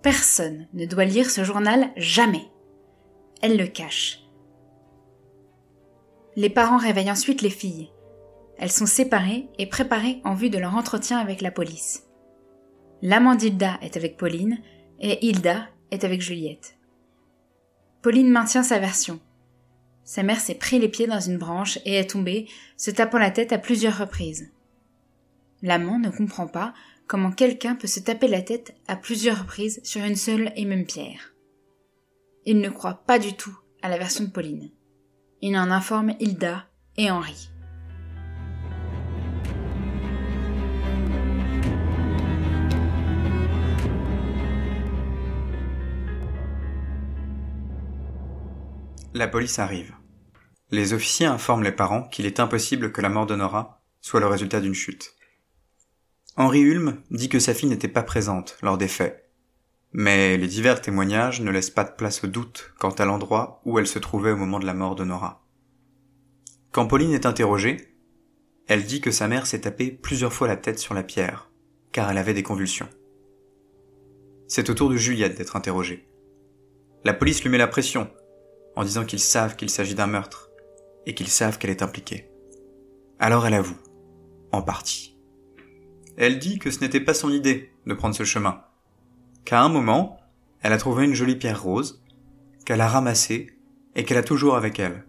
Personne ne doit lire ce journal jamais. Elle le cache. Les parents réveillent ensuite les filles. Elles sont séparées et préparées en vue de leur entretien avec la police. L'amant d'Hilda est avec Pauline et Hilda est avec Juliette. Pauline maintient sa version. Sa mère s'est pris les pieds dans une branche et est tombée, se tapant la tête à plusieurs reprises. L'amant ne comprend pas comment quelqu'un peut se taper la tête à plusieurs reprises sur une seule et même pierre. Il ne croit pas du tout à la version de Pauline. Il en informe Hilda et Henri. La police arrive. Les officiers informent les parents qu'il est impossible que la mort d'Honora soit le résultat d'une chute. Henri Hulme dit que sa fille n'était pas présente lors des faits, mais les divers témoignages ne laissent pas de place au doute quant à l'endroit où elle se trouvait au moment de la mort d'Honora. Quand Pauline est interrogée, elle dit que sa mère s'est tapé plusieurs fois la tête sur la pierre, car elle avait des convulsions. C'est au tour de Juliette d'être interrogée. La police lui met la pression, en disant qu'ils savent qu'il s'agit d'un meurtre et qu'ils savent qu'elle est impliquée. Alors elle avoue, en partie. Elle dit que ce n'était pas son idée de prendre ce chemin, qu'à un moment, elle a trouvé une jolie pierre rose, qu'elle a ramassée et qu'elle a toujours avec elle.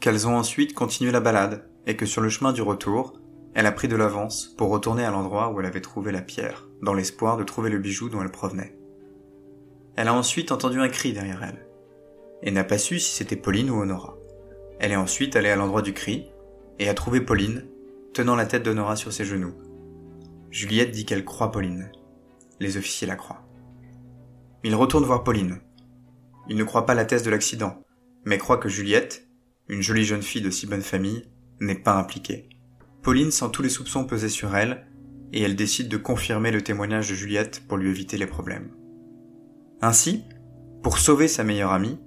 Qu'elles ont ensuite continué la balade et que sur le chemin du retour, elle a pris de l'avance pour retourner à l'endroit où elle avait trouvé la pierre, dans l'espoir de trouver le bijou dont elle provenait. Elle a ensuite entendu un cri derrière elle et n'a pas su si c'était Pauline ou Honora. Elle est ensuite allée à l'endroit du cri et a trouvé Pauline tenant la tête d'Honora sur ses genoux. Juliette dit qu'elle croit Pauline. Les officiers la croient. Il retourne voir Pauline. Il ne croit pas la thèse de l'accident, mais croit que Juliette, une jolie jeune fille de si bonne famille, n'est pas impliquée. Pauline sent tous les soupçons peser sur elle, et elle décide de confirmer le témoignage de Juliette pour lui éviter les problèmes. Ainsi, pour sauver sa meilleure amie,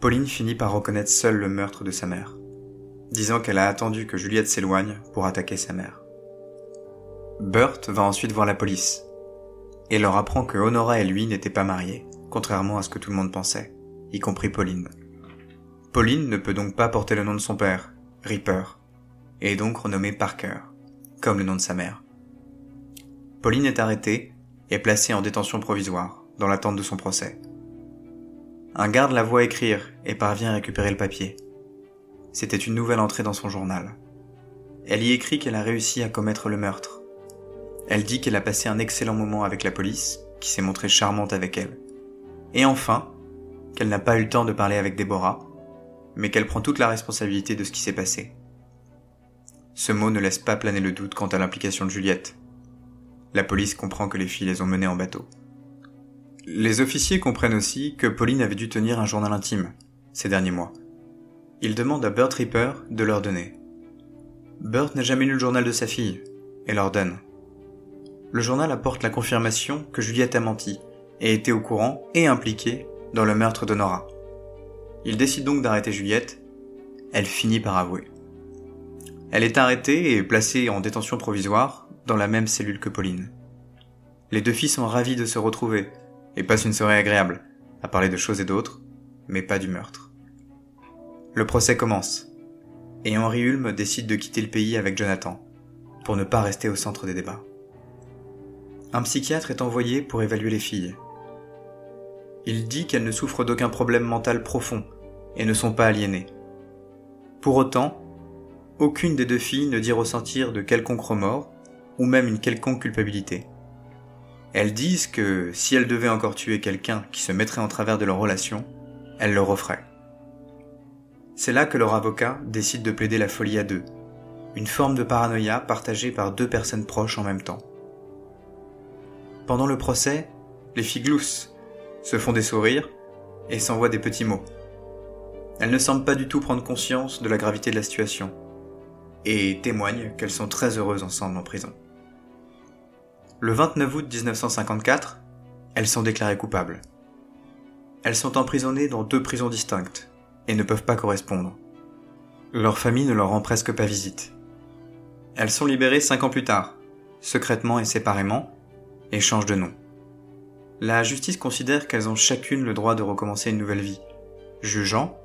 Pauline finit par reconnaître seule le meurtre de sa mère, disant qu'elle a attendu que Juliette s'éloigne pour attaquer sa mère. Burt va ensuite voir la police et leur apprend que Honora et lui n'étaient pas mariés, contrairement à ce que tout le monde pensait, y compris Pauline. Pauline ne peut donc pas porter le nom de son père, Ripper, et est donc renommée Parker, comme le nom de sa mère. Pauline est arrêtée et placée en détention provisoire, dans l'attente de son procès. Un garde la voit écrire et parvient à récupérer le papier. C'était une nouvelle entrée dans son journal. Elle y écrit qu'elle a réussi à commettre le meurtre, elle dit qu'elle a passé un excellent moment avec la police, qui s'est montrée charmante avec elle. Et enfin, qu'elle n'a pas eu le temps de parler avec Déborah, mais qu'elle prend toute la responsabilité de ce qui s'est passé. Ce mot ne laisse pas planer le doute quant à l'implication de Juliette. La police comprend que les filles les ont menées en bateau. Les officiers comprennent aussi que Pauline avait dû tenir un journal intime ces derniers mois. Ils demandent à Burt Ripper de leur donner. Burt n'a jamais lu le journal de sa fille et leur donne le journal apporte la confirmation que Juliette a menti et était au courant et impliquée dans le meurtre d'Honora. Il décide donc d'arrêter Juliette. Elle finit par avouer. Elle est arrêtée et placée en détention provisoire dans la même cellule que Pauline. Les deux filles sont ravies de se retrouver et passent une soirée agréable, à parler de choses et d'autres, mais pas du meurtre. Le procès commence, et Henri Hulme décide de quitter le pays avec Jonathan, pour ne pas rester au centre des débats un psychiatre est envoyé pour évaluer les filles. Il dit qu'elles ne souffrent d'aucun problème mental profond et ne sont pas aliénées. Pour autant, aucune des deux filles ne dit ressentir de quelconque remords ou même une quelconque culpabilité. Elles disent que si elles devaient encore tuer quelqu'un qui se mettrait en travers de leur relation, elles le referaient. C'est là que leur avocat décide de plaider la folie à deux, une forme de paranoïa partagée par deux personnes proches en même temps. Pendant le procès, les filles gloussent, se font des sourires et s'envoient des petits mots. Elles ne semblent pas du tout prendre conscience de la gravité de la situation et témoignent qu'elles sont très heureuses ensemble en prison. Le 29 août 1954, elles sont déclarées coupables. Elles sont emprisonnées dans deux prisons distinctes et ne peuvent pas correspondre. Leur famille ne leur rend presque pas visite. Elles sont libérées cinq ans plus tard, secrètement et séparément, et changent de nom. La justice considère qu'elles ont chacune le droit de recommencer une nouvelle vie, jugeant,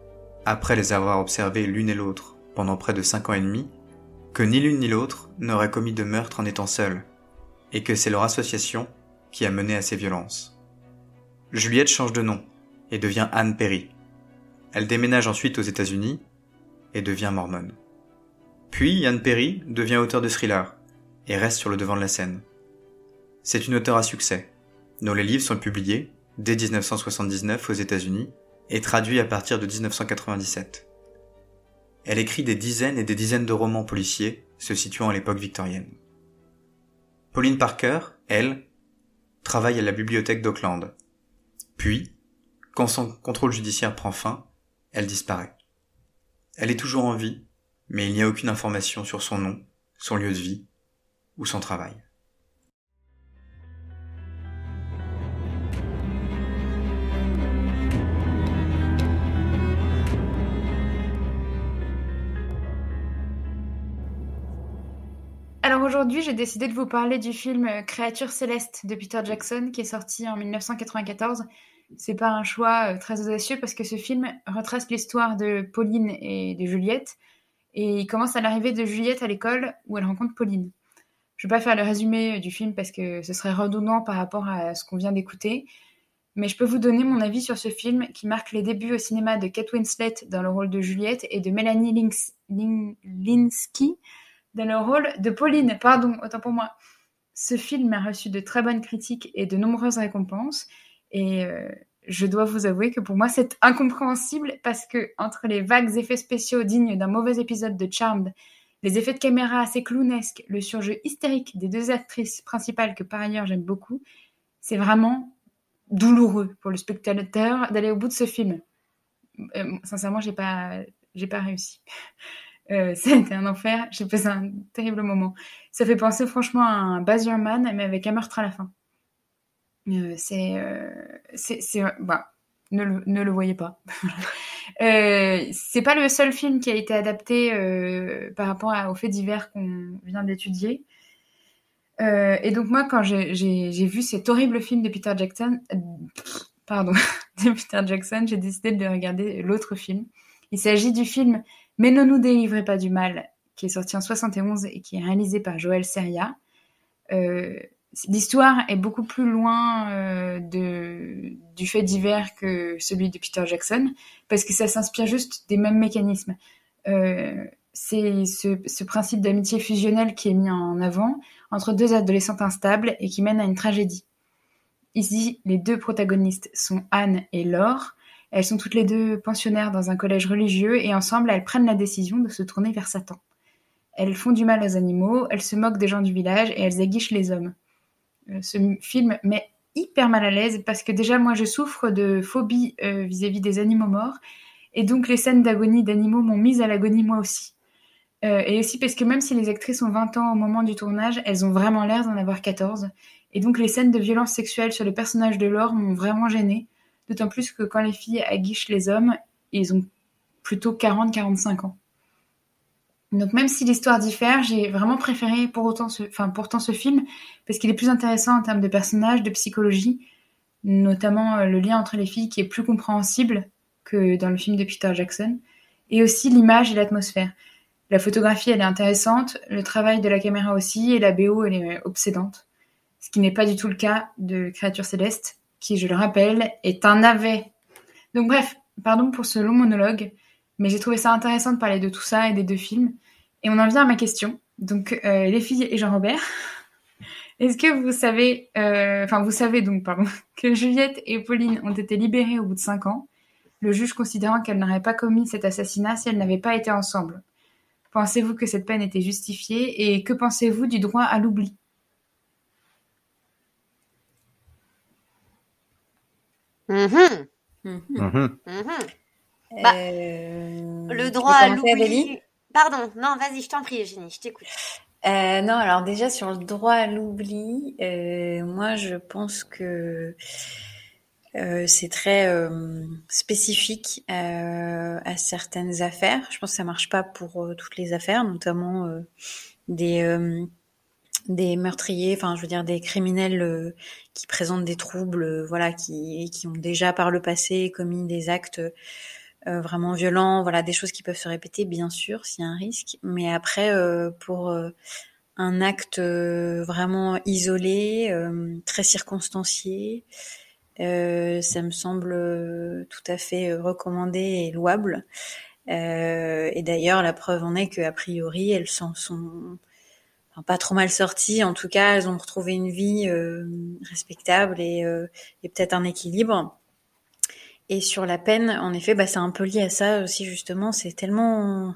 après les avoir observées l'une et l'autre pendant près de cinq ans et demi, que ni l'une ni l'autre n'aurait commis de meurtre en étant seules, et que c'est leur association qui a mené à ces violences. Juliette change de nom et devient Anne Perry. Elle déménage ensuite aux États-Unis et devient mormone. Puis Anne Perry devient auteur de thrillers et reste sur le devant de la scène. C'est une auteure à succès, dont les livres sont publiés dès 1979 aux États-Unis et traduits à partir de 1997. Elle écrit des dizaines et des dizaines de romans policiers se situant à l'époque victorienne. Pauline Parker, elle, travaille à la bibliothèque d'Auckland. Puis, quand son contrôle judiciaire prend fin, elle disparaît. Elle est toujours en vie, mais il n'y a aucune information sur son nom, son lieu de vie ou son travail. Alors aujourd'hui, j'ai décidé de vous parler du film euh, Créature céleste de Peter Jackson qui est sorti en 1994. C'est pas un choix euh, très audacieux parce que ce film retrace l'histoire de Pauline et de Juliette et il commence à l'arrivée de Juliette à l'école où elle rencontre Pauline. Je vais pas faire le résumé euh, du film parce que ce serait redondant par rapport à ce qu'on vient d'écouter, mais je peux vous donner mon avis sur ce film qui marque les débuts au cinéma de Kate Winslet dans le rôle de Juliette et de Melanie Linsky dans le rôle de Pauline. Pardon, autant pour moi. Ce film a reçu de très bonnes critiques et de nombreuses récompenses. Et euh, je dois vous avouer que pour moi, c'est incompréhensible parce que entre les vagues effets spéciaux dignes d'un mauvais épisode de Charmed, les effets de caméra assez clownesques, le surjeu hystérique des deux actrices principales que par ailleurs j'aime beaucoup, c'est vraiment douloureux pour le spectateur d'aller au bout de ce film. Euh, sincèrement, j'ai pas, j'ai pas réussi. Euh, un enfer. J'ai passé un terrible moment. Ça fait penser franchement à un Baz mais avec un meurtre à la fin. Euh, c'est, euh, c'est, c'est, bah, ne le, ne le voyez pas. euh, c'est pas le seul film qui a été adapté euh, par rapport à, aux faits divers qu'on vient d'étudier. Euh, et donc moi, quand j'ai, j'ai, j'ai vu cet horrible film de Peter Jackson, euh, pardon, de Peter Jackson, j'ai décidé de regarder l'autre film. Il s'agit du film Mais ne nous délivrez pas du mal, qui est sorti en 71 et qui est réalisé par Joël Seria. Euh, L'histoire est beaucoup plus loin euh, du fait divers que celui de Peter Jackson, parce que ça s'inspire juste des mêmes mécanismes. Euh, c'est ce, ce, principe d'amitié fusionnelle qui est mis en avant entre deux adolescentes instables et qui mène à une tragédie. Ici, les deux protagonistes sont Anne et Laure. Elles sont toutes les deux pensionnaires dans un collège religieux et ensemble, elles prennent la décision de se tourner vers Satan. Elles font du mal aux animaux, elles se moquent des gens du village et elles aguichent les hommes. Euh, ce film met hyper mal à l'aise parce que déjà moi je souffre de phobie euh, vis-à-vis des animaux morts et donc les scènes d'agonie d'animaux m'ont mise à l'agonie moi aussi. Euh, et aussi parce que même si les actrices ont 20 ans au moment du tournage, elles ont vraiment l'air d'en avoir 14. Et donc les scènes de violence sexuelle sur les personnages de Laure m'ont vraiment gênée. D'autant plus que quand les filles aguichent les hommes, ils ont plutôt 40-45 ans. Donc même si l'histoire diffère, j'ai vraiment préféré pour autant ce, pourtant ce film parce qu'il est plus intéressant en termes de personnages, de psychologie, notamment euh, le lien entre les filles qui est plus compréhensible que dans le film de Peter Jackson, et aussi l'image et l'atmosphère. La photographie elle est intéressante, le travail de la caméra aussi, et la BO elle est obsédante, ce qui n'est pas du tout le cas de Créature céleste, qui je le rappelle est un navet. Donc bref, pardon pour ce long monologue. Mais j'ai trouvé ça intéressant de parler de tout ça et des deux films. Et on en vient à ma question. Donc, euh, les filles et Jean-Robert, est-ce que vous savez, euh, enfin vous savez donc, pardon, que Juliette et Pauline ont été libérées au bout de cinq ans, le juge considérant qu'elles n'auraient pas commis cet assassinat si elles n'avaient pas été ensemble? Pensez-vous que cette peine était justifiée et que pensez-vous du droit à l'oubli? Mm -hmm. Mm -hmm. Mm -hmm. Bah, euh... le droit à l'oubli. Pardon, non, vas-y, je t'en prie, Eugénie, je t'écoute. Euh, non, alors déjà sur le droit à l'oubli, euh, moi je pense que euh, c'est très euh, spécifique euh, à certaines affaires. Je pense que ça marche pas pour euh, toutes les affaires, notamment des des meurtriers, enfin je veux dire des criminels qui présentent des troubles, voilà, qui qui ont déjà par le passé commis des actes euh, vraiment violents, voilà, des choses qui peuvent se répéter, bien sûr, s'il y a un risque. Mais après, euh, pour euh, un acte vraiment isolé, très circonstancié, ça me semble tout à fait recommandé et louable. et d'ailleurs, la preuve en est qu'a priori, elles s'en sont pas trop mal sorties. En tout cas, elles ont retrouvé une vie respectable et, et peut-être un équilibre. Et sur la peine, en effet, bah, c'est un peu lié à ça aussi justement. C'est tellement,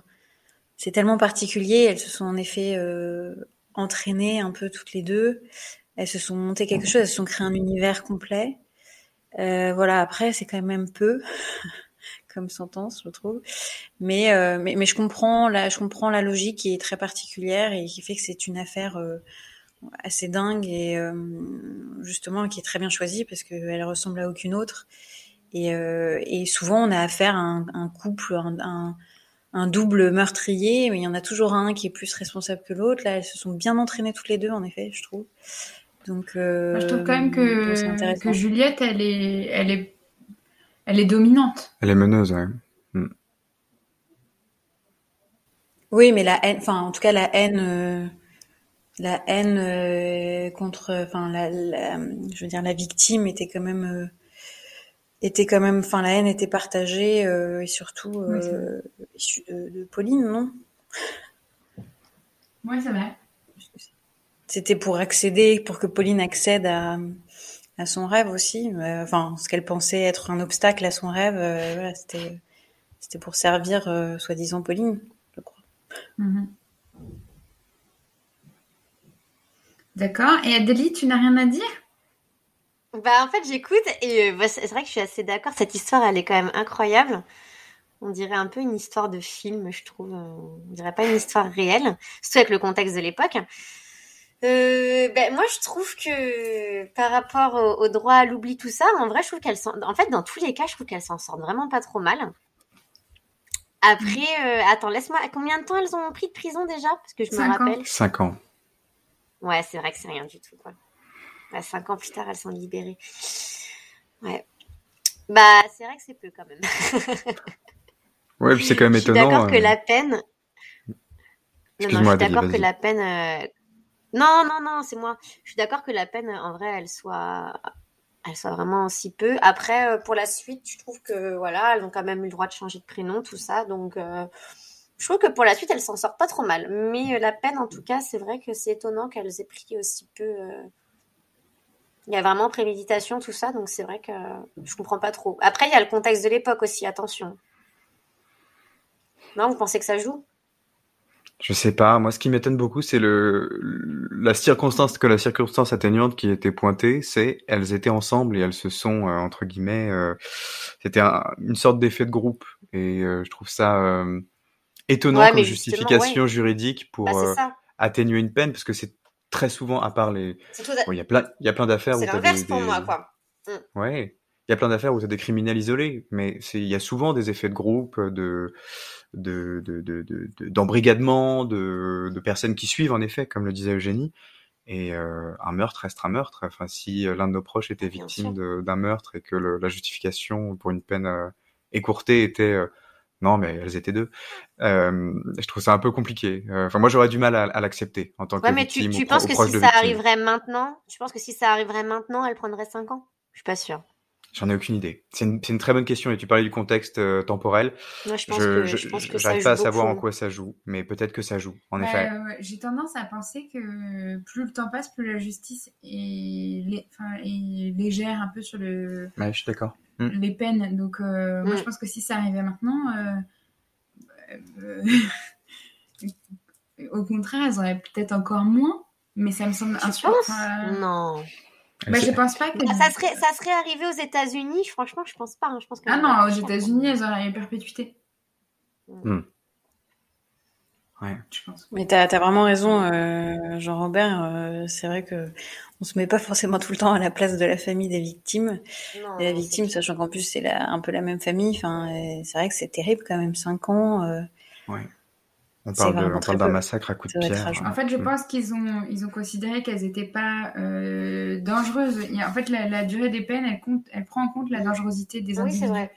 c'est tellement particulier. Elles se sont en effet euh, entraînées un peu toutes les deux. Elles se sont montées quelque chose. Elles se sont créées un univers complet. Euh, voilà. Après, c'est quand même peu comme sentence, je trouve. Mais, euh, mais, mais je comprends la, je comprends la logique qui est très particulière et qui fait que c'est une affaire euh, assez dingue et euh, justement qui est très bien choisie parce qu'elle ressemble à aucune autre et, euh, et, souvent, on a affaire à un, un couple, un, un, un, double meurtrier, mais il y en a toujours un qui est plus responsable que l'autre. Là, elles se sont bien entraînées toutes les deux, en effet, je trouve. Donc, euh, Moi, je trouve quand même que, que Juliette, elle est, elle est, elle est dominante. Elle est meneuse, ouais. Mm. Oui, mais la haine, enfin, en tout cas, la haine. Euh, la haine euh, contre, enfin, la, la, je veux dire, la victime était quand même euh, était quand même, enfin la haine était partagée euh, et surtout euh, oui, issue de, de, Pauline, non? Oui, c'est vrai. C'était pour accéder, pour que Pauline accède à, à son rêve aussi. Euh, enfin, ce qu'elle pensait être un obstacle à son rêve, euh, voilà, c'était c'était pour servir euh, soi-disant Pauline, je crois. -hmm. D'accord. Et Adélie, tu n'as rien à dire? Bah en fait j'écoute et bah, c'est vrai que je suis assez d'accord. Cette histoire elle est quand même incroyable. On dirait un peu une histoire de film, je trouve. On dirait pas une histoire réelle, surtout avec le contexte de l'époque. Euh, ben, moi, je trouve que par rapport au, droit à l'oubli, tout ça, en vrai, je trouve qu'elle s'en... En fait, dans tous les cas, je trouve qu'elle s'en sort vraiment pas trop mal. Après, euh, attends, laisse-moi... Combien de temps elles ont pris de prison déjà? Parce que je me rappelle. Cinq ans. Ouais, c'est vrai que c'est rien du tout, quoi. Bah, cinq ans plus tard, elles sont libérées. Ouais. Bah, c'est vrai que c'est peu quand même. ouais, puis c'est quand même étonnant. Je suis d'accord que euh. la peine. Non, non, je suis d'accord que la peine. Euh, non, non, non, c'est moi. Je suis d'accord que la peine, en vrai, elle soit, elle soit vraiment si peu. Après, euh, pour la suite, je trouve que voilà, elles ont quand même eu le droit de changer de prénom, tout ça, donc. Je trouve que pour la suite, elles s'en sortent pas trop mal. Mais la peine, en tout cas, c'est vrai que c'est étonnant qu'elles aient pris aussi peu, il y a vraiment préméditation, tout ça, donc c'est vrai que je comprends pas trop. Après, il y a le contexte de l'époque aussi, attention. Non, vous pensez que ça joue? Je sais pas. Moi, ce qui m'étonne beaucoup, c'est le la circonstance que la circonstance atténuante qui était pointée, c'est elles étaient ensemble et elles se sont euh, entre guillemets. Euh, c'était une sorte d'effet de groupe et euh, je trouve ça étonnant comme justification juridique pour bah, atténuer une peine parce que c'est très souvent, à part les. Il y a plein, il y a plein d'affaires où. Pour moi, quoi. Mm. Ouais. Il y a plein d'affaires où tu as des criminels isolés, mais il y a souvent des effets de groupe, de, de, de, d'embrigadement, de, de, personnes qui suivent, en effet, comme le disait Eugénie. Et euh, un meurtre reste un meurtre. Enfin, si l'un de nos proches était victime d'un meurtre et que la justification pour une peine euh, écourtée était euh, non, mais elles étaient deux. Euh, je trouve ça un peu compliqué. Euh, enfin, moi, j'aurais du mal à, l'accepter en tant que mais tu, tu penses que si ça arriverait maintenant, tu penses que si ça arriverait maintenant, elle prendrait cinq ans? Je suis pas sûre. J'en ai aucune idée. C'est une, une, très bonne question et tu parlais du contexte euh, temporel. Moi, je pense que, je, pense que j'arrive pas à savoir en quoi ça joue, mais peut-être que ça joue. En bah, effet. J'ai tendance à penser que plus le temps passe, plus la justice est, est légère un peu sur le. Ouais, je suis d'accord. Mm. les peines. Donc, euh, moi, je pense que si ça arrivait maintenant, euh, au contraire, elles auraient peut-être encore moins, mais ça me semble insupportable. Non. Bah, je pense pas que. Ça serait, ça serait arrivé aux États-Unis, franchement, je pense pas. Hein. Je pense que ah non, aux États-Unis, elles auraient eu perpétuité. Mm. Mais tu as, vraiment raison, euh, Jean-Robert. Euh, c'est vrai que on se met pas forcément tout le temps à la place de la famille des victimes. et la victime, sachant qu'en plus c'est un peu la même famille. Enfin, c'est vrai que c'est terrible quand même, cinq ans. Euh, ouais. On parle, d'un massacre à coups de pierre. En fait, je pense qu'ils ont, ils ont considéré qu'elles n'étaient pas dangereuses. En fait, la, durée des peines, elle, compte, elle prend en compte la dangerosité des individus. Oui, c'est vrai.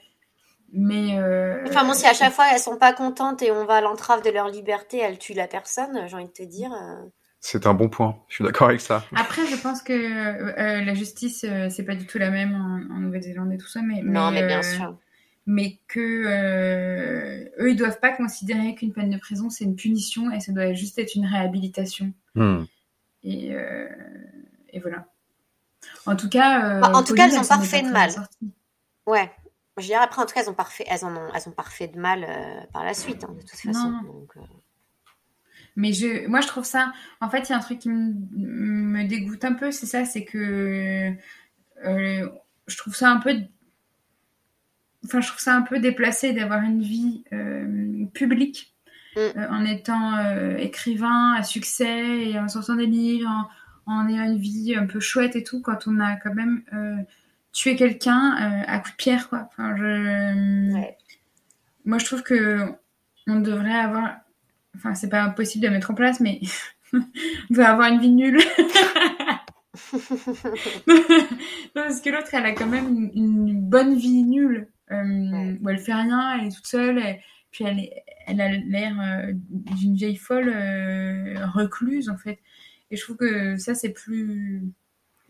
Mais euh... enfin bon, si à chaque fois elles sont pas contentes et on va à l'entrave de leur liberté, elles tuent la personne. J'ai envie de te dire. Euh. C'est un bon point. Je suis d'accord avec ça. Après, je pense que euh, la justice, euh, c'est pas du tout la même en, Nouvelle-Zélande et tout ça, mais non, mais, bien sûr. Mais que eux, ils doivent pas considérer qu'une peine de prison c'est une punition et ça doit juste être une réhabilitation. Hmm. Et, et voilà. En tout cas, en tout cas, elles ont pas fait de mal. Ouais, je dirais après, en tout cas, elles ont parfait, elles en ont, elles ont parfait de mal euh, par la suite, hein, de toute façon. Euh. Mais je, moi, je trouve ça. En fait, il y a un truc qui me, dégoûte un peu, c'est ça, c'est que euh, je trouve ça un peu. Enfin, je trouve ça un peu déplacé d'avoir une vie publique mm. en étant écrivain à succès et en sortant des livres, en, en, ayant une vie un peu chouette et tout, quand on a quand même tuer quelqu'un euh, à coup de pierre, quoi. Enfin, je... Moi, je trouve que on devrait avoir. Enfin, c'est pas impossible de mettre en place, mais on doit avoir une vie nulle. parce que l'autre, elle a quand même une, bonne vie nulle, euh, où elle fait rien, elle est toute seule, et puis elle, est, elle a l'air euh, d'une vieille folle recluse, en fait. Et je trouve que ça, c'est plus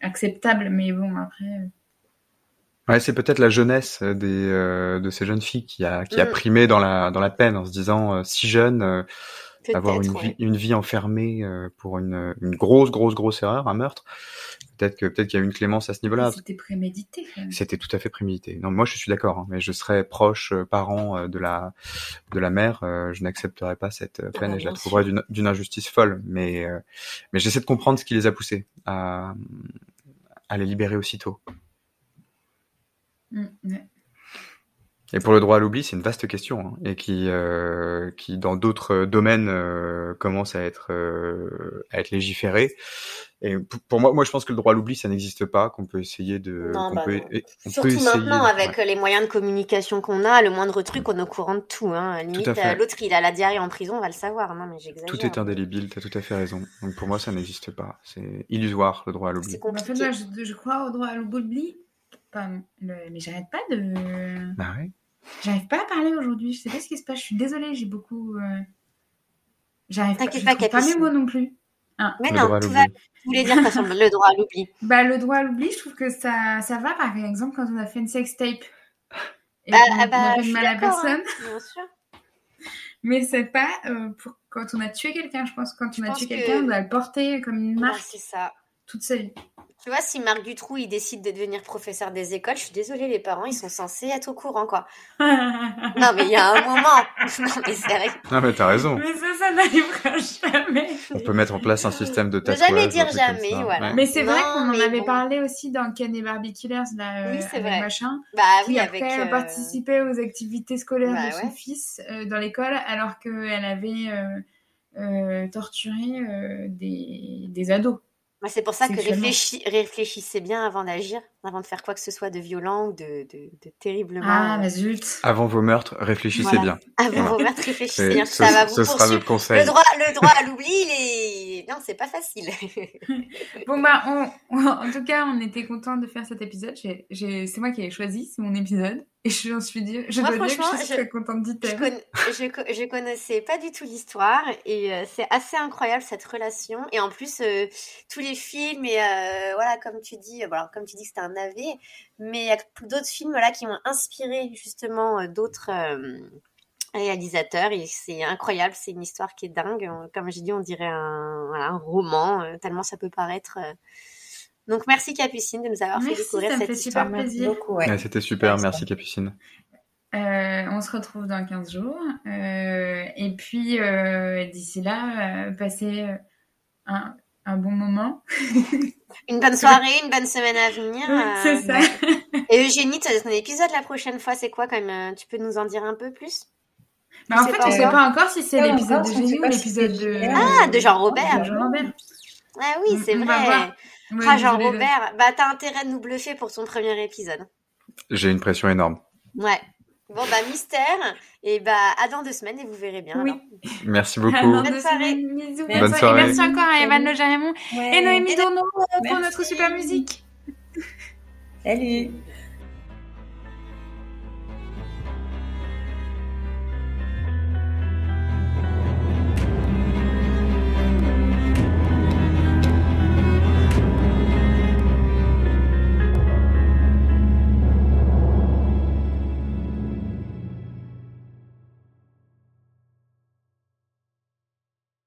acceptable, mais bon, après. Ouais, c'est peut-être la jeunesse euh, des, euh, de ces jeunes filles qui a, qui a mm. primé dans la, dans la peine en se disant euh, si jeune, avoir une, vie, une vie enfermée pour une, une grosse, grosse, grosse erreur, un meurtre. Peut-être que peut-être qu'il y a eu une clémence à ce niveau-là. C'était prémédité. C'était tout à fait prémédité. Non, moi je suis d'accord, hein, mais je serais proche, parent de la de la mère, je n'accepterais pas cette ah peine et je la trouverais d'une injustice folle. Mais mais j'essaie de comprendre ce qui les a poussés à à les libérer aussitôt. Mm, Et pour le droit à l'oubli, c'est une vaste question hein, et qui, euh, qui dans d'autres domaines euh, commence à être euh, à être légiféré. Et pour moi, moi, je pense que le droit à l'oubli, ça n'existe pas, qu'on peut essayer de. Non, bah peut, on Surtout peut essayer maintenant, de- avec ouais. les moyens de communication qu'on a, le moindre truc, on est au courant de tout. Hein. Limite, à fait. euh, l'autre, il a la diarrhée en prison, on va le savoir. Non, mais j'exagère. Tout est indélébile, t'as tout à fait raison. Donc pour moi, ça n'existe pas. C'est illusoire le droit à l'oubli. C'est Bah, compliqué. moi, je, je crois au droit à l'oubli. Pas, le- mais j'arrête pas de. Bah ouais. J'arrive pas à parler aujourd'hui. Je sais pas ce qui se passe. Je suis désolée. J'ai beaucoup. euh, J'arrive pas. Pas, pas mes mots non plus. Mais le non, droit à tout va. Je voulais dire de toute façon, le droit à l'oubli. Bah, le droit à l'oubli, je trouve que ça, ça va. Par exemple, quand on a fait une sextape. Et Bah, qu'on ah bah, fait mal à d'accord, personne. hein, bien sûr. Mais c'est pas euh, pour quand on a tué quelqu'un. Je pense que quand Je on a tué que- quelqu'un, on doit le porter comme une Ouais, marque c'est ça. toute sa vie. Tu vois, si Marc Dutroux, il décide de devenir professeur des écoles, je suis désolée, les parents, ils sont censés être au courant, quoi. Non, mais il y a un moment. non, mais sérieux. Non mais t'as raison. Mais ça, ça n'arrivera jamais. On peut mettre en place un système de Ne tatouage. jamais dire jamais, voilà. Ouais. Mais c'est vrai qu'on en avait bon. parlé aussi dans Ken et Barbie Killers, là, Oui, euh, c'est avec vrai. machin. Bah qui oui, après avec. euh, participait aux activités scolaires bah de son ouais. fils euh, dans l'école, alors qu'elle avait euh, euh, torturé euh, des, des ados. C'est pour ça que réfléchi- réfléchissez bien avant d'agir, avant de faire quoi que ce soit de violent ou de, de, de terriblement. Ah, euh, zut. Avant vos meurtres, réfléchissez Voilà. bien. Avant Voilà. vos meurtres, réfléchissez bien. ce, Ça va ce vous sera poursuivre. notre conseil. Le droit, le droit à l'oubli, il est. Non, c'est pas facile. Bon, bah, on- on- en tout cas, on était content de faire cet épisode. J'ai- j'ai- C'est moi qui ai choisi, c'est mon épisode. Et je, j'en suis dire, je Moi, dois dire que je suis très contente du Je, conna- je, je connaissais pas du tout l'histoire et euh, c'est assez incroyable cette relation. Et en plus, euh, tous les films et euh, voilà, comme tu dis, bon, alors, comme tu dis que c'était un navet, mais il y a d'autres films là qui ont inspiré justement d'autres réalisateurs et c'est incroyable. C'est une histoire qui est dingue. Comme j'ai dit, on dirait un, voilà, un roman euh, tellement ça peut paraître. euh. Donc merci Capucine de nous avoir fait découvrir ça me cette fait histoire. super Merci plaisir. beaucoup, ouais. Ouais, C'était super, Merci. merci Capucine. Euh, on se retrouve dans 15 jours. Euh, et puis, euh, d'ici là, euh, passez un, un bon moment. Une bonne soirée, une bonne semaine à venir. euh, c'est ça. Et Eugénie, tu as ton épisode la prochaine fois, c'est quoi quand même euh, Tu peux nous en dire un peu plus? Mais en fait, on sait encore? pas encore si c'est l'épisode de sait Génie ou l'épisode de... Ah, de Jean Robert. de Jean Robert. Ah oui, c'est vrai. Ouais, Ah, Jean désolée, Robert, bah t'as intérêt de nous bluffer pour ton premier épisode. J'ai une pression énorme. Ouais. Bon bah mystère, et bah à dans deux semaines et vous verrez bien. Oui. alors. Merci beaucoup. Bonne soirée. semaines, bisous. Bonne Bonne soirée. soirée. Et merci encore à Evan. Le Ouais. et Noémie Dourneau pour notre super musique. Salut